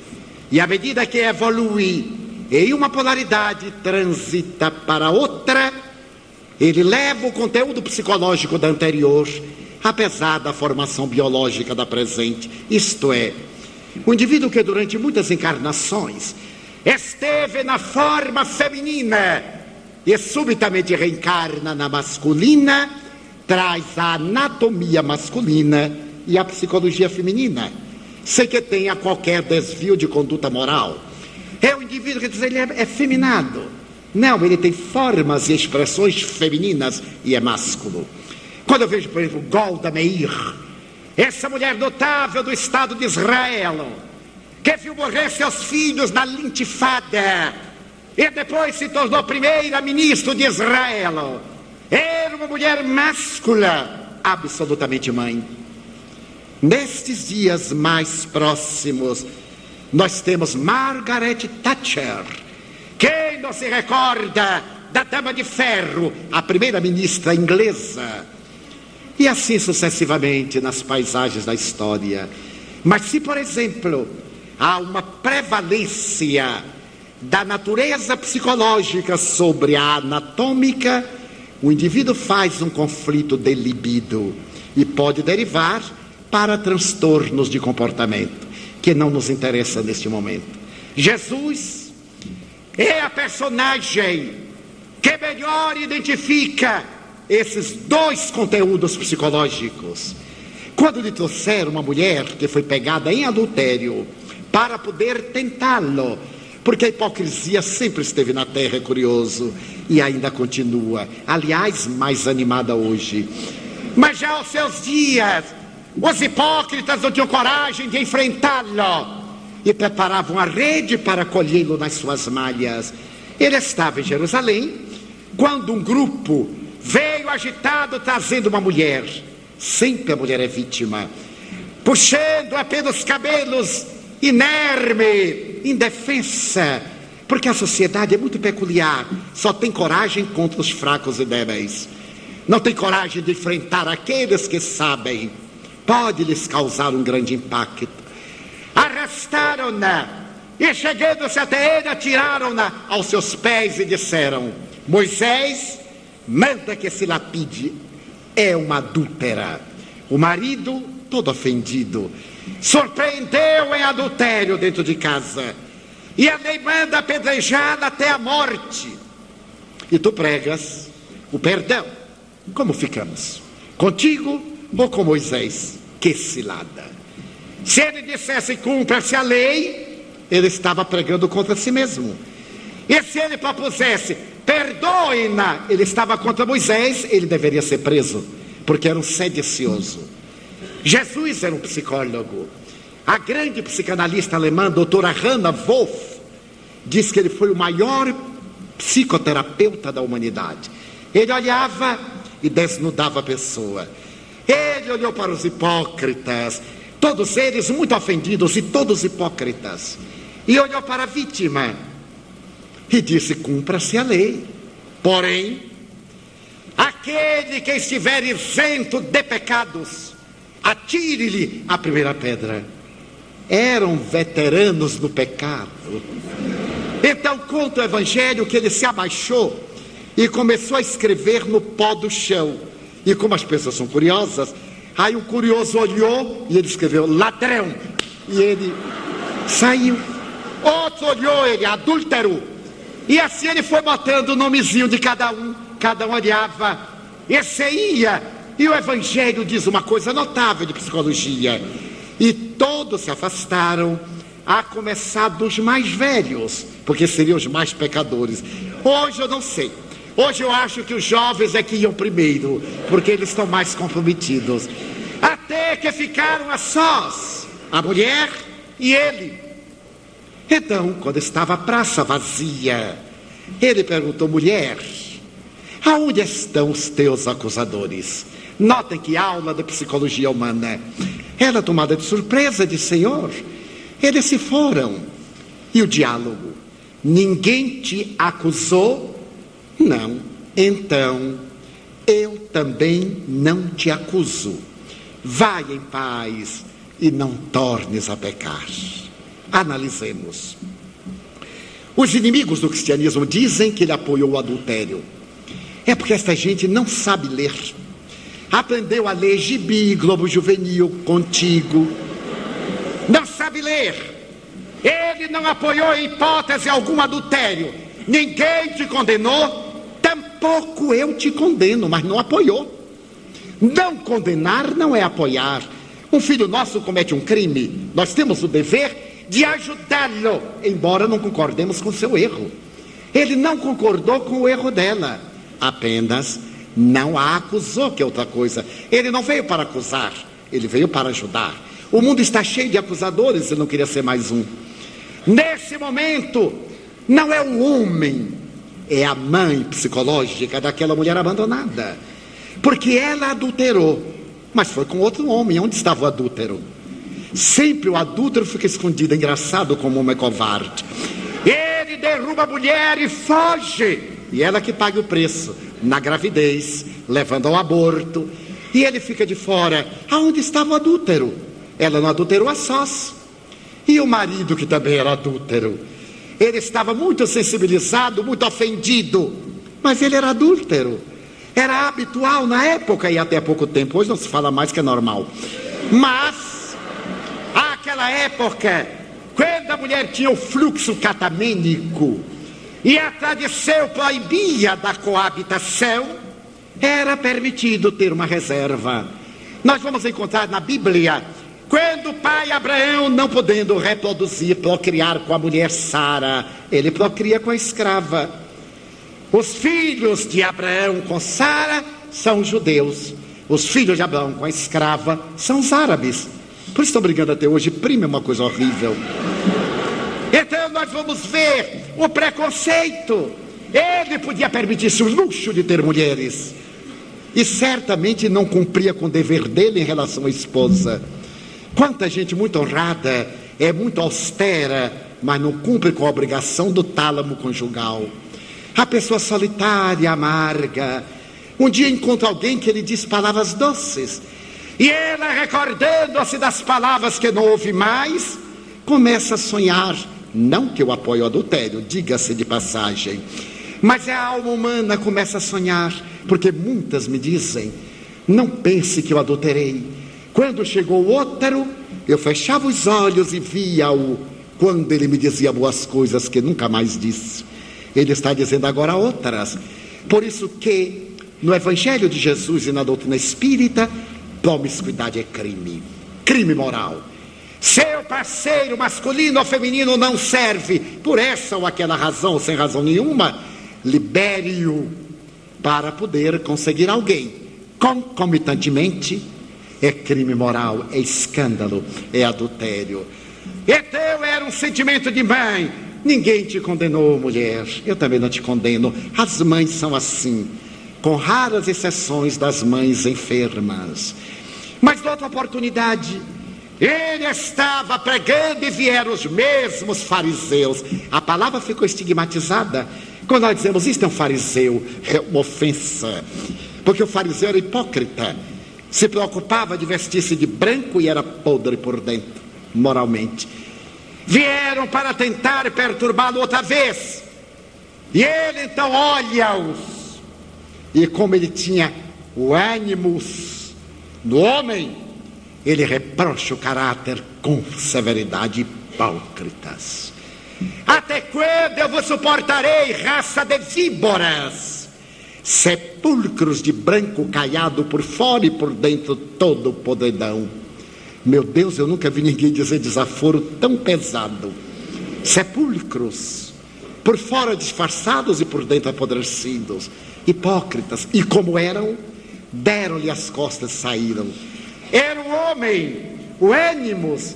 E à medida que evolui em uma polaridade transita para outra, ele leva o conteúdo psicológico da anterior, apesar da formação biológica da presente. Isto é, o indivíduo que durante muitas encarnações esteve na forma feminina e subitamente reencarna na masculina, traz a anatomia masculina e a psicologia feminina, sem que tenha qualquer desvio de conduta moral. É o indivíduo que diz ele é feminado. Não, ele tem formas e expressões femininas e é másculo. Quando eu vejo, por exemplo, Golda Meir, essa mulher notável do Estado de Israel, que viu morrer seus filhos na lintifada e depois se tornou primeira-ministra de Israel. Era uma mulher máscula, absolutamente mãe. Nestes dias mais próximos, nós temos Margaret Thatcher. Quem não se recorda da Dama de Ferro, a primeira-ministra inglesa? E assim sucessivamente nas paisagens da história. Mas se, por exemplo, há uma prevalência da natureza psicológica sobre a anatômica, o indivíduo faz um conflito de libido e pode derivar para transtornos de comportamento que não nos interessa neste momento. Jesus é a personagem que melhor identifica esses dois conteúdos psicológicos. Quando lhe trouxeram uma mulher que foi pegada em adultério para poder tentá-lo, porque a hipocrisia sempre esteve na terra, é curioso, e ainda continua, aliás, mais animada hoje. Mas já aos seus dias, os hipócritas não tinham coragem de enfrentá-lo e preparavam a rede para colhê-lo nas suas malhas. Ele estava em Jerusalém quando um grupo veio agitado trazendo uma mulher. Sempre a mulher é vítima, puxando-a pelos cabelos, inerme, indefensa, porque a sociedade é muito peculiar, só tem coragem contra os fracos e débeis, não tem coragem de enfrentar aqueles que sabem. Pode lhes causar um grande impacto. Arrastaram-na e, chegando-se até ele, atiraram-na aos seus pés e disseram: Moisés, manda que se lapide. É uma adúltera. O marido, todo ofendido, surpreendeu em adultério dentro de casa. E a lei manda apedrejá-la até a morte. E tu pregas o perdão. Como ficamos? Contigo ou com Moisés? Que cilada! Se ele dissesse cumpra-se a lei, ele estava pregando contra si mesmo. E se ele propusesse perdoe-na, ele estava contra Moisés, ele deveria ser preso, porque era um sedicioso. Jesus era um psicólogo. A grande psicanalista alemã, doutora Hannah Wolff, diz que ele foi o maior psicoterapeuta da humanidade. Ele olhava e desnudava a pessoa. Ele olhou para os hipócritas, todos eles muito ofendidos e todos hipócritas, e olhou para a vítima e disse: Cumpra-se a lei. Porém, aquele que estiver isento de pecados, atire-lhe a primeira pedra. Eram veteranos do pecado. Então conta o evangelho que ele se abaixou e começou a escrever no pó do chão. E como as pessoas são curiosas, aí o curioso olhou e ele escreveu ladrão. E ele saiu. Outro olhou ele, adúltero. E assim ele foi botando o nomezinho de cada um. Cada um olhava. Esse ia. E o Evangelho diz uma coisa notável de psicologia. E todos se afastaram, a começar dos mais velhos, porque seriam os mais pecadores. Hoje eu não sei. Hoje eu acho que os jovens é que iam primeiro, porque eles estão mais comprometidos. Até que ficaram a sós, a mulher e ele. Então, quando estava a praça vazia, ele perguntou: mulher, aonde estão os teus acusadores? Notem que aula de psicologia humana. Ela, tomada de surpresa, disse: Senhor, eles se foram. E o diálogo: ninguém te acusou Não, então eu também não te acuso. Vai em paz e não tornes a pecar. Analisemos. Os inimigos do cristianismo dizem que ele apoiou o adultério. É porque esta gente não sabe ler. Aprendeu a ler gibi, Globo Juvenil, contigo. Não sabe ler. Ele não apoiou em hipótese algum adultério. Ninguém te condenou, tampouco eu te condeno, mas não apoiou. Não condenar não é apoiar. Um filho nosso comete um crime, nós temos o dever de ajudá-lo, embora não concordemos com seu erro. Ele não concordou com o erro dela, apenas não a acusou, que é outra coisa. Ele não veio para acusar, ele veio para ajudar. O mundo está cheio de acusadores, ele não queria ser mais um. Nesse momento, não é o homem, é a mãe psicológica daquela mulher abandonada. Porque ela adulterou, mas foi com outro homem. Onde estava o adúltero? Sempre o adúltero fica escondido, é engraçado como o homem é covarde. Ele derruba a mulher e foge. E ela que paga o preço na gravidez, levando ao aborto. E ele fica de fora. Aonde estava o adúltero? Ela não adulterou a sós. E o marido, que também era adúltero? Ele estava muito sensibilizado, muito ofendido. Mas ele era adúltero. Era habitual na época e até pouco tempo. Hoje não se fala mais que é normal. Mas, aquela época, quando a mulher tinha o fluxo catamênico e a tradição proibia da coabitação, era permitido ter uma reserva. Nós vamos encontrar na Bíblia quando o pai Abraão, não podendo reproduzir, procriar com a mulher Sara, ele procria com a escrava. Os filhos de Abraão com Sara são judeus. Os filhos de Abraão com a escrava são os árabes. Por isso estão brigando até hoje. Prima é uma coisa horrível. Então nós vamos ver o preconceito. Ele podia permitir-se o luxo de ter mulheres. E certamente não cumpria com o dever dele em relação à esposa. Quanta gente muito honrada, é muito austera, mas não cumpre com a obrigação do tálamo conjugal. A pessoa solitária, amarga. Um dia encontra alguém que lhe diz palavras doces. E ela, recordando-se das palavras que não ouve mais, começa a sonhar. Não que eu apoie o adultério, diga-se de passagem. Mas a alma humana começa a sonhar, porque muitas me dizem: não pense que eu adulterei quando chegou o outro, eu fechava os olhos e via-o quando ele me dizia boas coisas que nunca mais disse. Ele está dizendo agora outras. Por isso que no Evangelho de Jesus e na doutrina espírita, promiscuidade é crime, crime moral. Seu parceiro masculino ou feminino não serve por essa ou aquela razão, sem razão nenhuma, libere-o para poder conseguir alguém. Concomitantemente, é crime moral, é escândalo, é adultério. E teu era um sentimento de mãe. Ninguém te condenou, mulher. Eu também não te condeno. As mães são assim, com raras exceções das mães enfermas. Mas outra oportunidade, ele estava pregando e vieram os mesmos fariseus. A palavra ficou estigmatizada. Quando nós dizemos isto é um fariseu, é uma ofensa. Porque o fariseu era hipócrita se preocupava de vestir-se de branco e era podre por dentro, moralmente. Vieram para tentar perturbá-lo outra vez. E ele então olha-os. E como ele tinha o ânimo do homem, ele reprocha o caráter com severidade hipócritas. Até quando eu vos suportarei, raça de víboras? sepulcros de branco caiado por fora e por dentro todo podridão. Meu Deus, eu nunca vi ninguém dizer desaforo tão pesado. Sepulcros, por fora disfarçados e por dentro apodrecidos, hipócritas, e como eram, deram-lhe as costas saíram. Era o homem, o ânimos.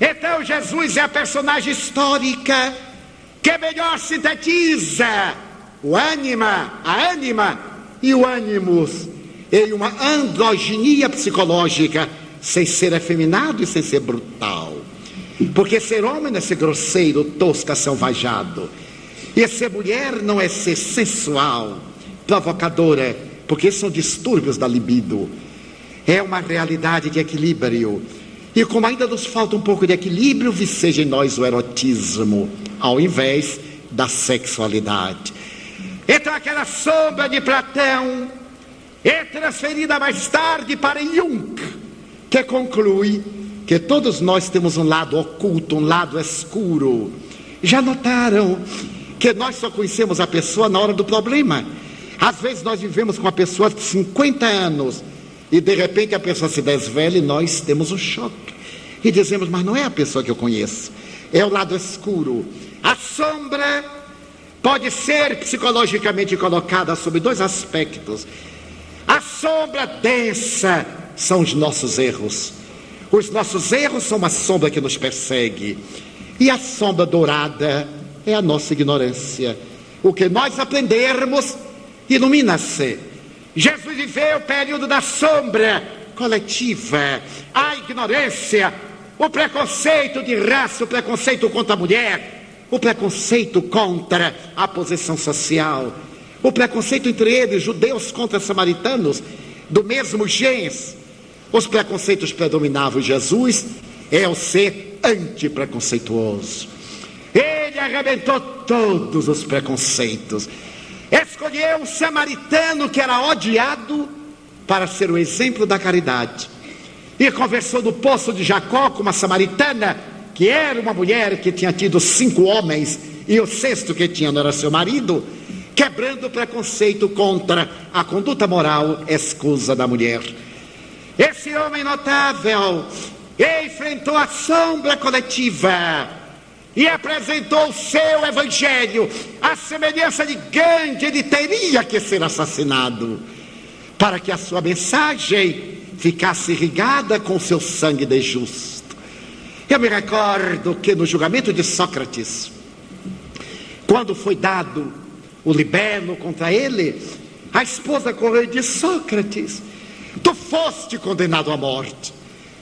Então Jesus é a personagem histórica que melhor sintetiza o ânima, a ânima e o ânimos em uma androginia psicológica, sem ser afeminado e sem ser brutal. Porque ser homem é ser grosseiro, tosca, selvajado. E ser mulher não é ser sensual, provocadora, porque são distúrbios da libido. É uma realidade de equilíbrio. E como ainda nos falta um pouco de equilíbrio, viceja em nós o erotismo, ao invés da sexualidade. Então aquela sombra de Platão é transferida mais tarde para Jung, que conclui que todos nós temos um lado oculto, um lado escuro. Já notaram que nós só conhecemos a pessoa na hora do problema? Às vezes nós vivemos com uma pessoa de 50 anos e de repente a pessoa se desvela e nós temos um choque. E dizemos, mas não é a pessoa que eu conheço, é o lado escuro. A sombra pode ser psicologicamente colocada sobre dois aspectos. A sombra densa são os nossos erros. Os nossos erros são uma sombra que nos persegue. E a sombra dourada é a nossa ignorância. O que nós aprendermos ilumina-se. Jesus viveu o período da sombra coletiva, a ignorância, o preconceito de raça, o preconceito contra a mulher, o preconceito contra a posição social, o preconceito entre eles, judeus contra samaritanos, do mesmo gens. Os preconceitos predominavam. Jesus é o ser antipreconceituoso. Ele arrebentou todos os preconceitos. Escolheu um samaritano que era odiado para ser o exemplo da caridade. E conversou no poço de Jacó com uma samaritana, que era uma mulher que tinha tido cinco homens, e o sexto que tinha não era seu marido, quebrando o preconceito contra a conduta moral escusa da mulher. Esse homem notável enfrentou a sombra coletiva e apresentou o seu evangelho, a semelhança de Gandhi, ele teria que ser assassinado, para que a sua mensagem ficasse irrigada com seu sangue de justo. Eu me recordo que no julgamento de Sócrates, quando foi dado o libelo contra ele, a esposa correu e disse: Sócrates, tu foste condenado à morte.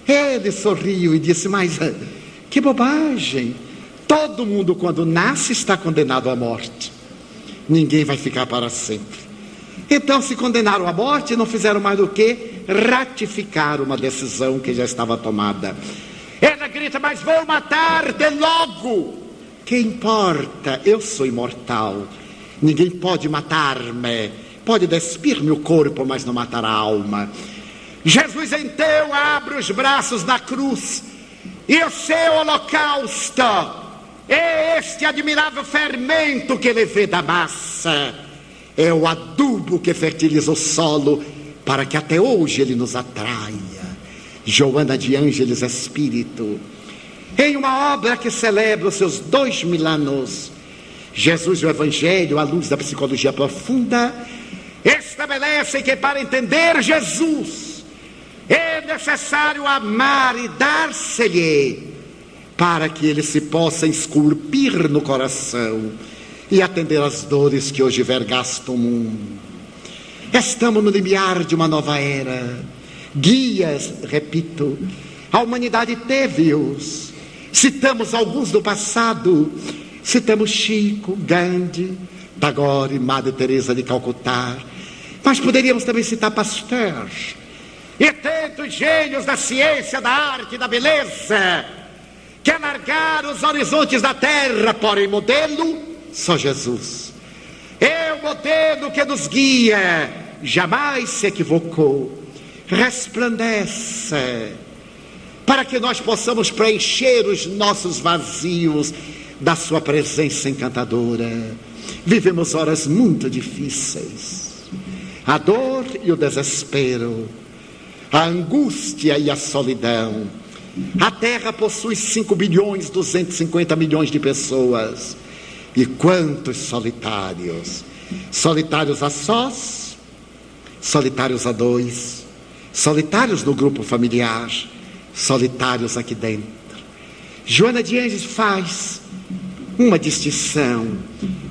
Ele sorriu e disse: Mas que bobagem! Todo mundo, quando nasce, está condenado à morte. Ninguém vai ficar para sempre. Então, se condenaram à morte, não fizeram mais do que ratificar uma decisão que já estava tomada. Ela grita: Mas vou matar de logo. Que importa? Eu sou imortal. Ninguém pode matar-me. Pode despir-me o corpo, mas não matar a alma. Jesus então abre os braços na cruz e o seu holocausto é este admirável fermento que ele vê da massa. É o adubo que fertiliza o solo para que até hoje ele nos atraia. Joana de Ângeles Espírito. Em uma obra que celebra os seus dois mil anos, Jesus e o Evangelho, à luz da psicologia profunda, estabelece que para entender Jesus é necessário amar e dar-se-lhe para que ele se possa esculpir no coração e atender às dores que hoje vergastam o mundo. Estamos no limiar de uma nova era. Guias, repito, a humanidade teve-os. Citamos alguns do passado, citamos Chico, Gandhi, Tagore, Madre Teresa de Calcutá, mas poderíamos também citar Pasteur e tantos gênios da ciência, da arte, da beleza que alargar os horizontes da terra, porém modelo, só Jesus. É o modelo que nos guia, jamais se equivocou, resplandece, para que nós possamos preencher os nossos vazios da Sua presença encantadora. Vivemos horas muito difíceis, a dor e o desespero, a angústia e a solidão a Terra possui 5 bilhões 250 milhões de pessoas. E quantos solitários? Solitários a sós, solitários a dois, solitários no grupo familiar, solitários aqui dentro. Joana de Anjos faz uma distinção.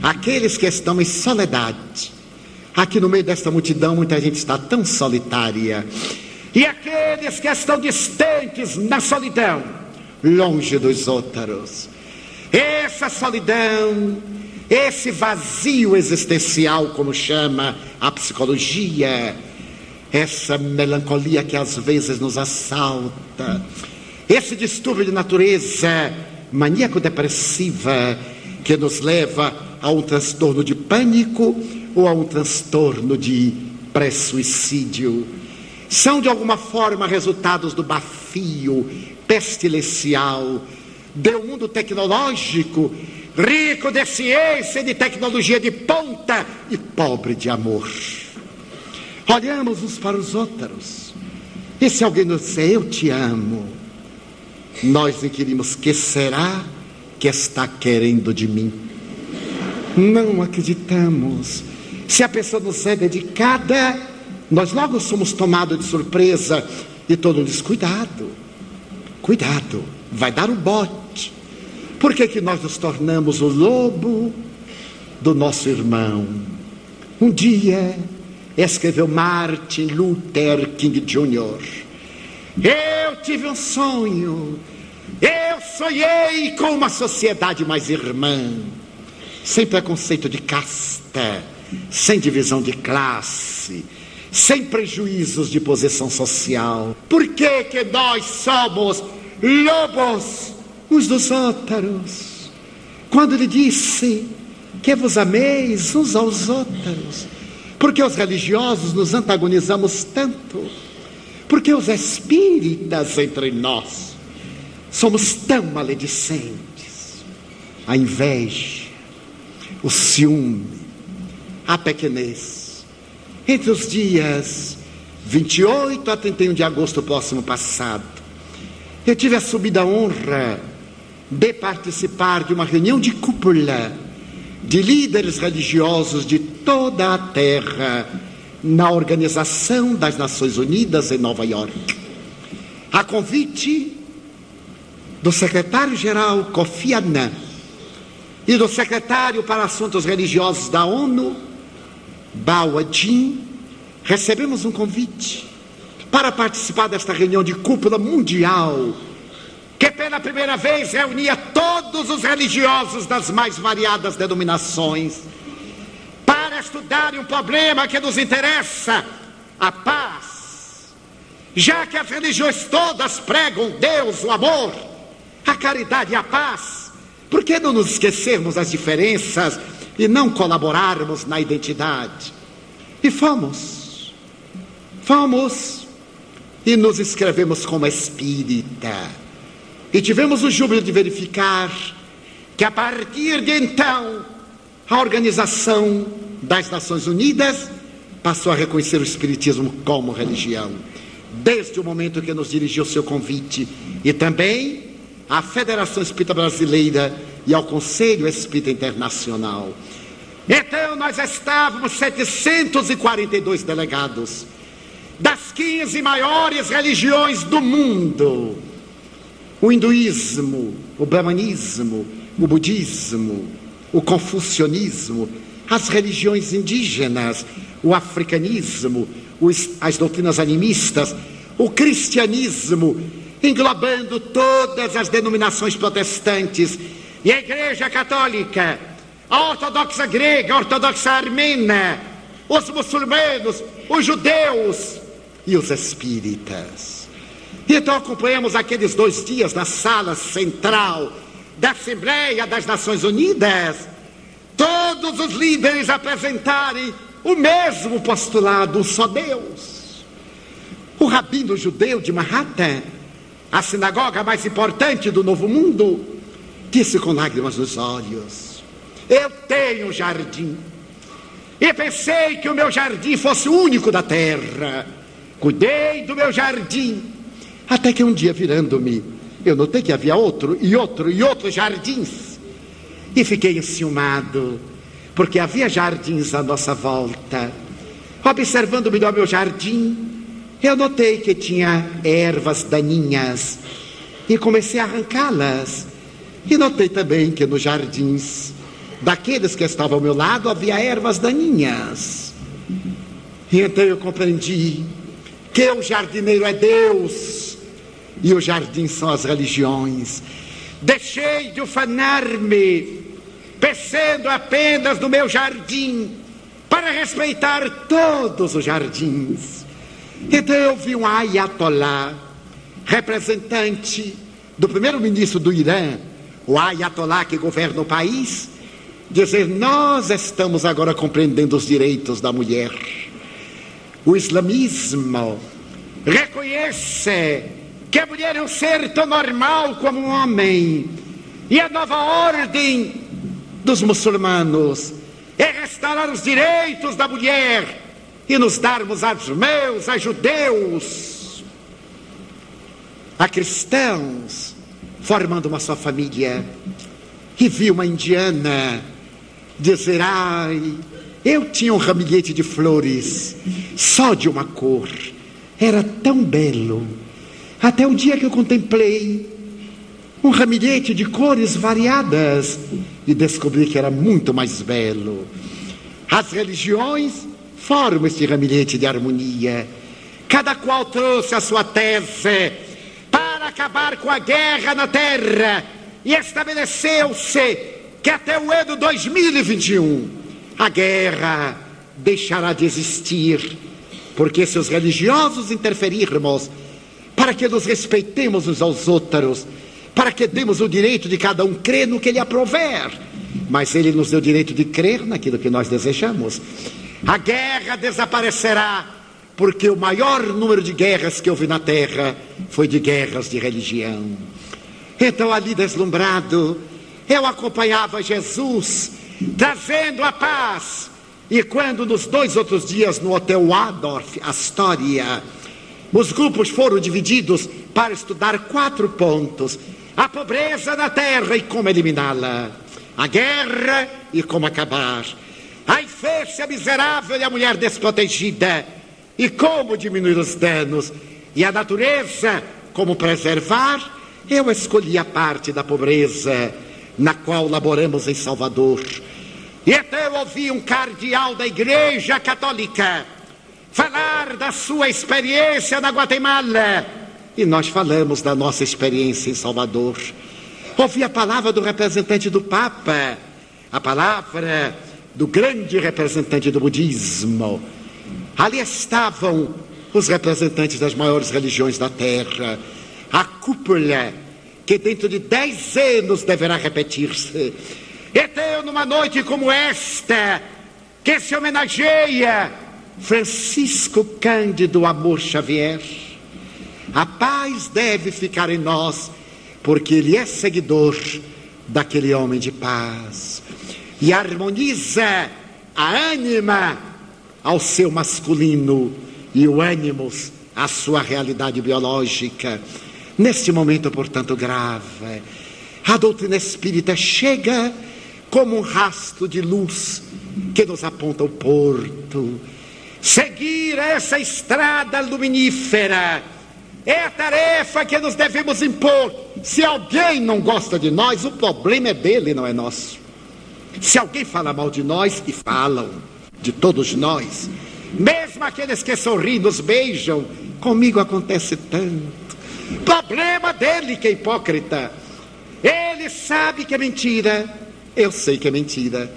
Aqueles que estão em soledade. Aqui no meio desta multidão, muita gente está tão solitária e aqueles que estão distantes na solidão, longe dos outros. Essa solidão esse vazio existencial, como chama a psicologia, essa melancolia que às vezes nos assalta, esse distúrbio de natureza maníaco-depressiva que nos leva a um transtorno de pânico ou a um transtorno de pré-suicídio. São de alguma forma resultados do bafio pestilencial do mundo tecnológico, rico de ciência e de tecnologia de ponta e pobre de amor. Olhamos uns para os outros. E se alguém nos disser, eu te amo, nós inquirimos, que será que está querendo de mim? Não acreditamos. Se a pessoa nos é dedicada, nós logo somos tomados de surpresa e todo descuidado. Cuidado, vai dar um bote. Por que, que nós nos tornamos o lobo do nosso irmão? Um dia, escreveu Martin Luther King Jr., eu tive um sonho, eu sonhei com uma sociedade mais irmã, sem preconceito de casta, sem divisão de classe, sem prejuízos de posição social. Por que, que nós somos lobos uns dos outros? Quando ele disse que vos ameis uns aos outros, porque os religiosos nos antagonizamos tanto, porque os espíritas entre nós somos tão maledicentes, a inveja, o ciúme, a pequenez. Entre os dias 28 a 31 de agosto próximo passado, eu tive a subida honra de participar de uma reunião de cúpula de líderes religiosos de toda a terra na Organização das Nações Unidas em Nova York. A convite do secretário-geral Kofi Annan e do secretário para Assuntos Religiosos da ONU, Bao Jin, recebemos um convite para participar desta reunião de cúpula mundial que pela primeira vez reunia todos os religiosos das mais variadas denominações para estudarem um problema que nos interessa, a paz. Já que as religiões todas pregam Deus, o amor, a caridade e a paz, por que não nos esquecermos das diferenças e não colaborarmos na identidade? E fomos, fomos. E nos inscrevemos como espírita. E tivemos o júbilo de verificar que a partir de então, a Organização das Nações Unidas passou a reconhecer o Espiritismo como religião, desde o momento que nos dirigiu seu convite, e também à Federação Espírita Brasileira e ao Conselho Espírita Internacional. Então, nós estávamos 742 delegados das 15 maiores religiões do mundo o hinduísmo, o brahmanismo, o budismo, o confucionismo, as religiões indígenas, o africanismo, os, as doutrinas animistas, o cristianismo, englobando todas as denominações protestantes e a Igreja Católica, a ortodoxa grega, a ortodoxa armena, os muçulmanos, os judeus e os espíritas. Então acompanhamos aqueles dois dias na sala central da Assembleia das Nações Unidas, todos os líderes apresentarem o mesmo postulado, só Deus. O rabino judeu de Manhattan, a sinagoga mais importante do Novo Mundo, disse com lágrimas nos olhos: Eu tenho um jardim. E pensei que o meu jardim fosse o único da terra. Cuidei do meu jardim até que um dia, virando-me, eu notei que havia outro e outro e outros jardins. E fiquei enciumado, porque havia jardins à nossa volta. Observando melhor meu jardim, eu notei que tinha ervas daninhas e comecei a arrancá-las. E notei também que nos jardins daqueles que estavam ao meu lado havia ervas daninhas. E então eu compreendi que o jardineiro é Deus e o jardim são as religiões. Deixei de ufanar-me pensando apenas no meu jardim, para respeitar todos os jardins. Então eu vi um ayatollah, representante do primeiro-ministro do Irã, o ayatollah que governa o país, dizer: Nós estamos agora compreendendo os direitos da mulher. O islamismo reconhece que a mulher é um ser tão normal como um homem. E a nova ordem dos muçulmanos é restaurar os direitos da mulher e nos darmos aos meus, a judeus, a cristãos, formando uma só família. E vi uma indiana dizer: Ai, eu tinha um ramilhete de flores, só de uma cor, era tão belo, até o dia que eu contemplei um ramilhete de cores variadas e descobri que era muito mais belo. As religiões formam este ramilhete de harmonia, cada qual trouxe a sua tese para acabar com a guerra na terra e estabeleceu-se que até o ano 2021 a guerra deixará de existir, porque se os religiosos interferirmos para que nos respeitemos uns aos outros, para que demos o direito de cada um crer no que ele aprover, mas ele nos deu o direito de crer naquilo que nós desejamos. A guerra desaparecerá, porque o maior número de guerras que houve na terra foi de guerras de religião. Então, ali deslumbrado, eu acompanhava Jesus trazendo a paz. E quando nos dois outros dias no Hotel Adolf, Astoria, os grupos foram divididos para estudar quatro pontos: a pobreza na terra e como eliminá-la, a guerra e como acabar, a infância miserável e a mulher desprotegida e como diminuir os danos, e a natureza, como preservar. Eu escolhi a parte da pobreza na qual laboramos em Salvador. E até eu ouvi um cardeal da Igreja Católica falar da sua experiência na Guatemala. E nós falamos da nossa experiência em Salvador. Ouvi a palavra do representante do Papa, a palavra do grande representante do budismo. Ali estavam os representantes das maiores religiões da terra, a cúpula que dentro de dez anos deverá repetir-se. Então, numa noite como esta, que se homenageia Francisco Cândido Amor Xavier, a paz deve ficar em nós, porque ele é seguidor daquele homem de paz. E harmoniza a ânima ao seu masculino e o ânimos à sua realidade biológica. Neste momento, portanto, grave, a doutrina espírita chega como um rastro de luz que nos aponta o porto. Seguir essa estrada luminífera é a tarefa que nos devemos impor. Se alguém não gosta de nós, o problema é dele, não é nosso. Se alguém fala mal de nós, e falam de todos nós, mesmo aqueles que sorriem, nos beijam, comigo acontece tanto. Problema dele que é hipócrita. Ele sabe que é mentira. Eu sei que é mentira.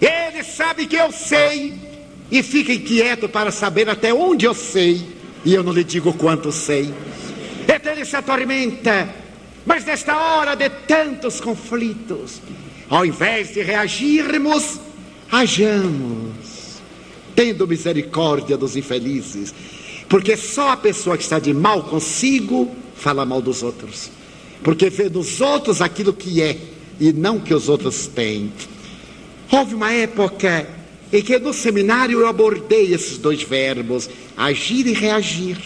Ele sabe que eu sei. E fica inquieto para saber até onde eu sei. E eu não lhe digo quanto sei. Então ele se atormenta. Mas nesta hora de tantos conflitos, ao invés de reagirmos, hajamos, tendo misericórdia dos infelizes. Porque só a pessoa que está de mal consigo fala mal dos outros. Porque vê nos outros aquilo que é e não que os outros têm. Houve uma época em que no seminário eu abordei esses dois verbos, agir e reagir.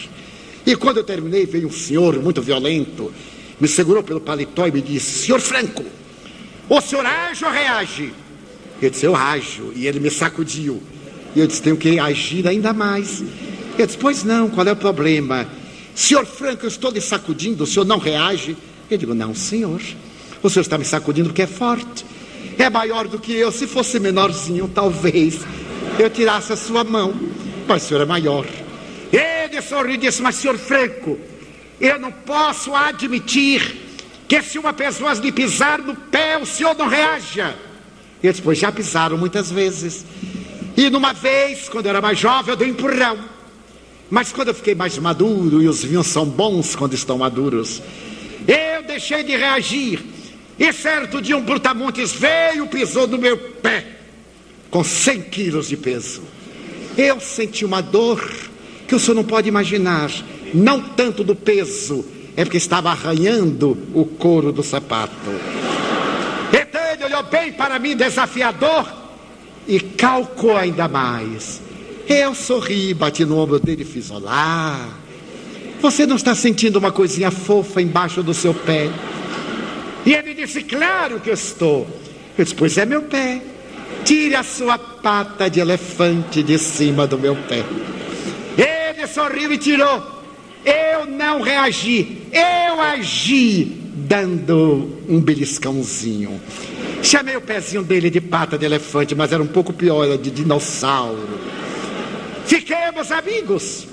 E quando eu terminei, veio um senhor muito violento, me segurou pelo paletó e me disse: Senhor Franco, o senhor age ou reage? Eu disse: Eu ajo. E ele me sacudiu. E eu disse: Tenho que agir ainda mais. Ele disse: Pois não, qual é o problema? Senhor Franco, eu estou lhe sacudindo, o senhor não reage? Eu digo, não, senhor. O senhor está me sacudindo porque é forte. É maior do que eu. Se fosse menorzinho, talvez eu tirasse a sua mão. Mas o senhor é maior. Ele sorriu e disse, mas senhor Franco, eu não posso admitir que se uma pessoa lhe pisar no pé, o senhor não reaja. Eles depois já pisaram muitas vezes. E numa vez, quando eu era mais jovem, eu dei um empurrão. Mas quando eu fiquei mais maduro, e os vinhos são bons quando estão maduros, eu deixei de reagir. E certo dia um brutamontes veio, pisou no meu pé, com 100 quilos de peso. Eu senti uma dor que o senhor não pode imaginar, não tanto do peso, é porque estava arranhando o couro do sapato. Então ele olhou bem para mim, desafiador, e calcou ainda mais. Eu sorri, bati no ombro dele e fiz: Olá. Você não está sentindo uma coisinha fofa embaixo do seu pé? E ele disse: Claro que eu estou. Eu disse: Pois é meu pé. Tire a sua pata de elefante de cima do meu pé. Ele sorriu e tirou. Eu não reagi, eu agi dando um beliscãozinho. Chamei o pezinho dele de pata de elefante, mas era um pouco pior, era de dinossauro. Fiquemos amigos.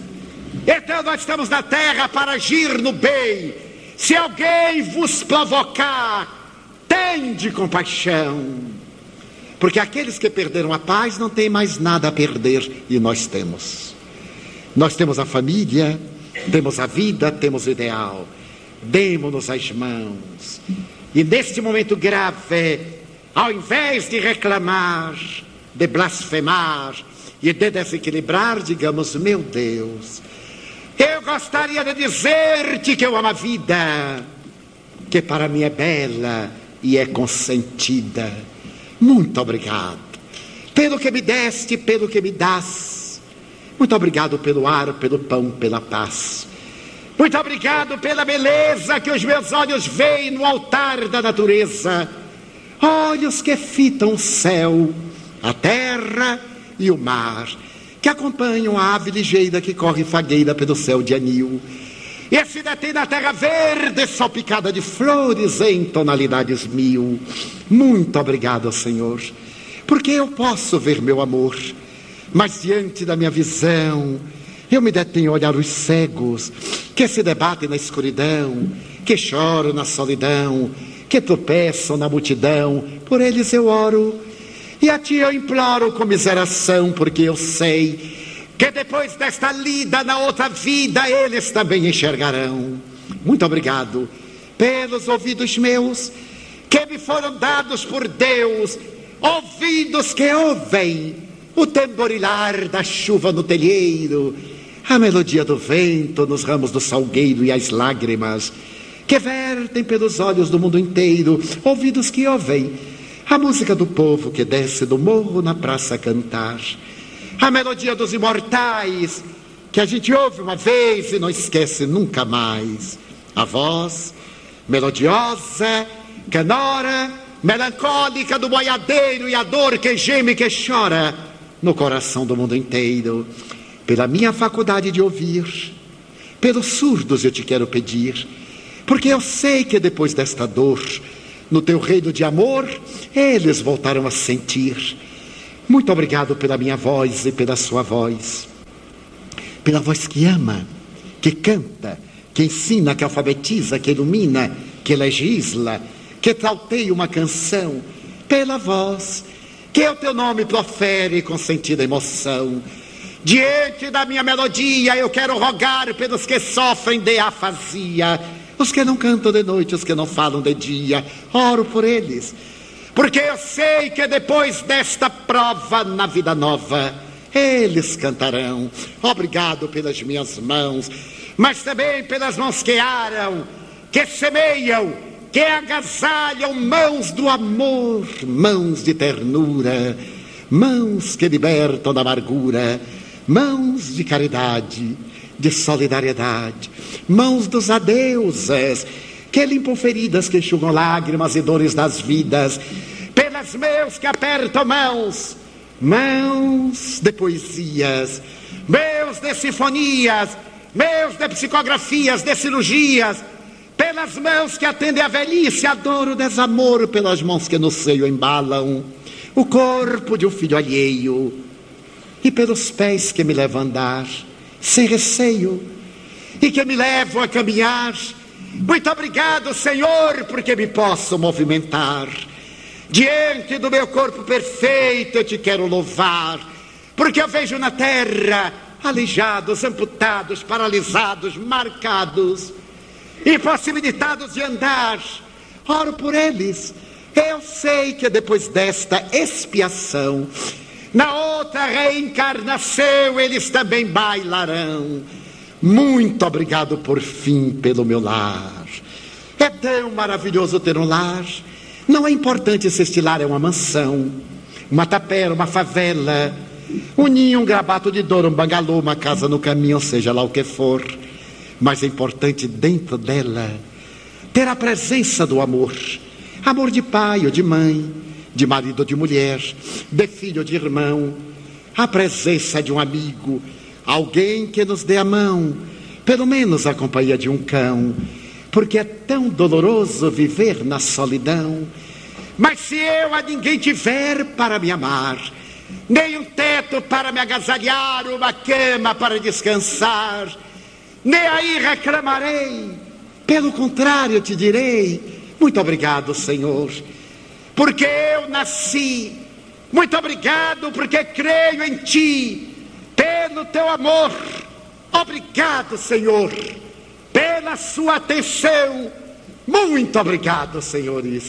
Então nós estamos na terra para agir no bem. Se alguém vos provocar, tende compaixão. Porque aqueles que perderam a paz não têm mais nada a perder e nós temos. Nós temos a família, temos a vida, temos o ideal. Demos-nos as mãos. E neste momento grave, ao invés de reclamar, de blasfemar e de desequilibrar, digamos: Meu Deus, eu gostaria de dizer-te que eu amo a vida, que para mim é bela e é consentida. Muito obrigado pelo que me deste, pelo que me das. Muito obrigado pelo ar, pelo pão, pela paz. Muito obrigado pela beleza que os meus olhos veem no altar da natureza. Olhos que fitam o céu, a terra e o mar, que acompanham a ave ligeira que corre fagueira pelo céu de anil. E se detém na terra verde, salpicada de flores em tonalidades mil. Muito obrigado, Senhor, porque eu posso ver meu amor, mas diante da minha visão, eu me detenho a olhar os cegos que se debatem na escuridão, que choram na solidão, que tropeçam na multidão. Por eles eu oro e a ti eu imploro comiseração, porque eu sei que depois desta lida na outra vida eles também enxergarão. Muito obrigado pelos ouvidos meus que me foram dados por Deus, ouvidos que ouvem o tamborilar da chuva no telheiro a melodia do vento nos ramos do salgueiro e as lágrimas que vertem pelos olhos do mundo inteiro, ouvidos que ouvem a música do povo que desce do morro na praça a cantar, a melodia dos imortais que a gente ouve uma vez e não esquece nunca mais, a voz melodiosa, canora, melancólica do boiadeiro e a dor que geme e que chora no coração do mundo inteiro. Pela minha faculdade de ouvir, pelos surdos eu te quero pedir, porque eu sei que depois desta dor, no teu reino de amor, eles voltaram a sentir. Muito obrigado pela minha voz e pela sua voz, pela voz que ama, que canta, que ensina, que alfabetiza, que ilumina, que legisla, que trauteia uma canção, pela voz que o teu nome profere com sentida emoção. Diante da minha melodia, eu quero rogar pelos que sofrem de afasia, os que não cantam de noite, os que não falam de dia. Oro por eles, porque eu sei que depois desta prova na vida nova, eles cantarão. Obrigado pelas minhas mãos, mas também pelas mãos que aram, que semeiam, que agasalham mãos do amor, mãos de ternura, mãos que libertam da amargura mãos de caridade, de solidariedade, mãos dos adeusas, que limpam feridas, que enxugam lágrimas e dores das vidas, pelas meus que apertam mãos, mãos de poesias, meus de sinfonias, meus de psicografias, de cirurgias, pelas mãos que atendem a velhice, a dor, o desamor, pelas mãos que no seio embalam o corpo de um filho alheio. E pelos pés que me levam a andar, sem receio, e que me levam a caminhar. Muito obrigado, Senhor, porque me posso movimentar. Diante do meu corpo perfeito eu te quero louvar, porque eu vejo na terra aleijados, amputados, paralisados, marcados, impossibilitados de andar. Oro por eles. Eu sei que depois desta expiação, na outra reencarnação, eles também bailarão. Muito obrigado por fim pelo meu lar. É tão maravilhoso ter um lar. Não é importante se este lar é uma mansão, uma tapera, uma favela, um ninho, um grabato de dor, um bangalô, uma casa no caminho, seja lá o que for. Mas é importante dentro dela ter a presença do amor. Amor de pai ou de mãe, de marido ou de mulher, de filho ou de irmão. A presença de um amigo, alguém que nos dê a mão, pelo menos a companhia de um cão porque é tão doloroso viver na solidão. Mas se eu a ninguém tiver para me amar, nem um teto para me agasalhar, uma cama para descansar, nem aí reclamarei. Pelo contrário, te direi: muito obrigado, Senhor, porque eu nasci. Muito obrigado, porque creio em Ti, pelo Teu amor. Obrigado, Senhor pela sua atenção. Muito obrigado, senhores.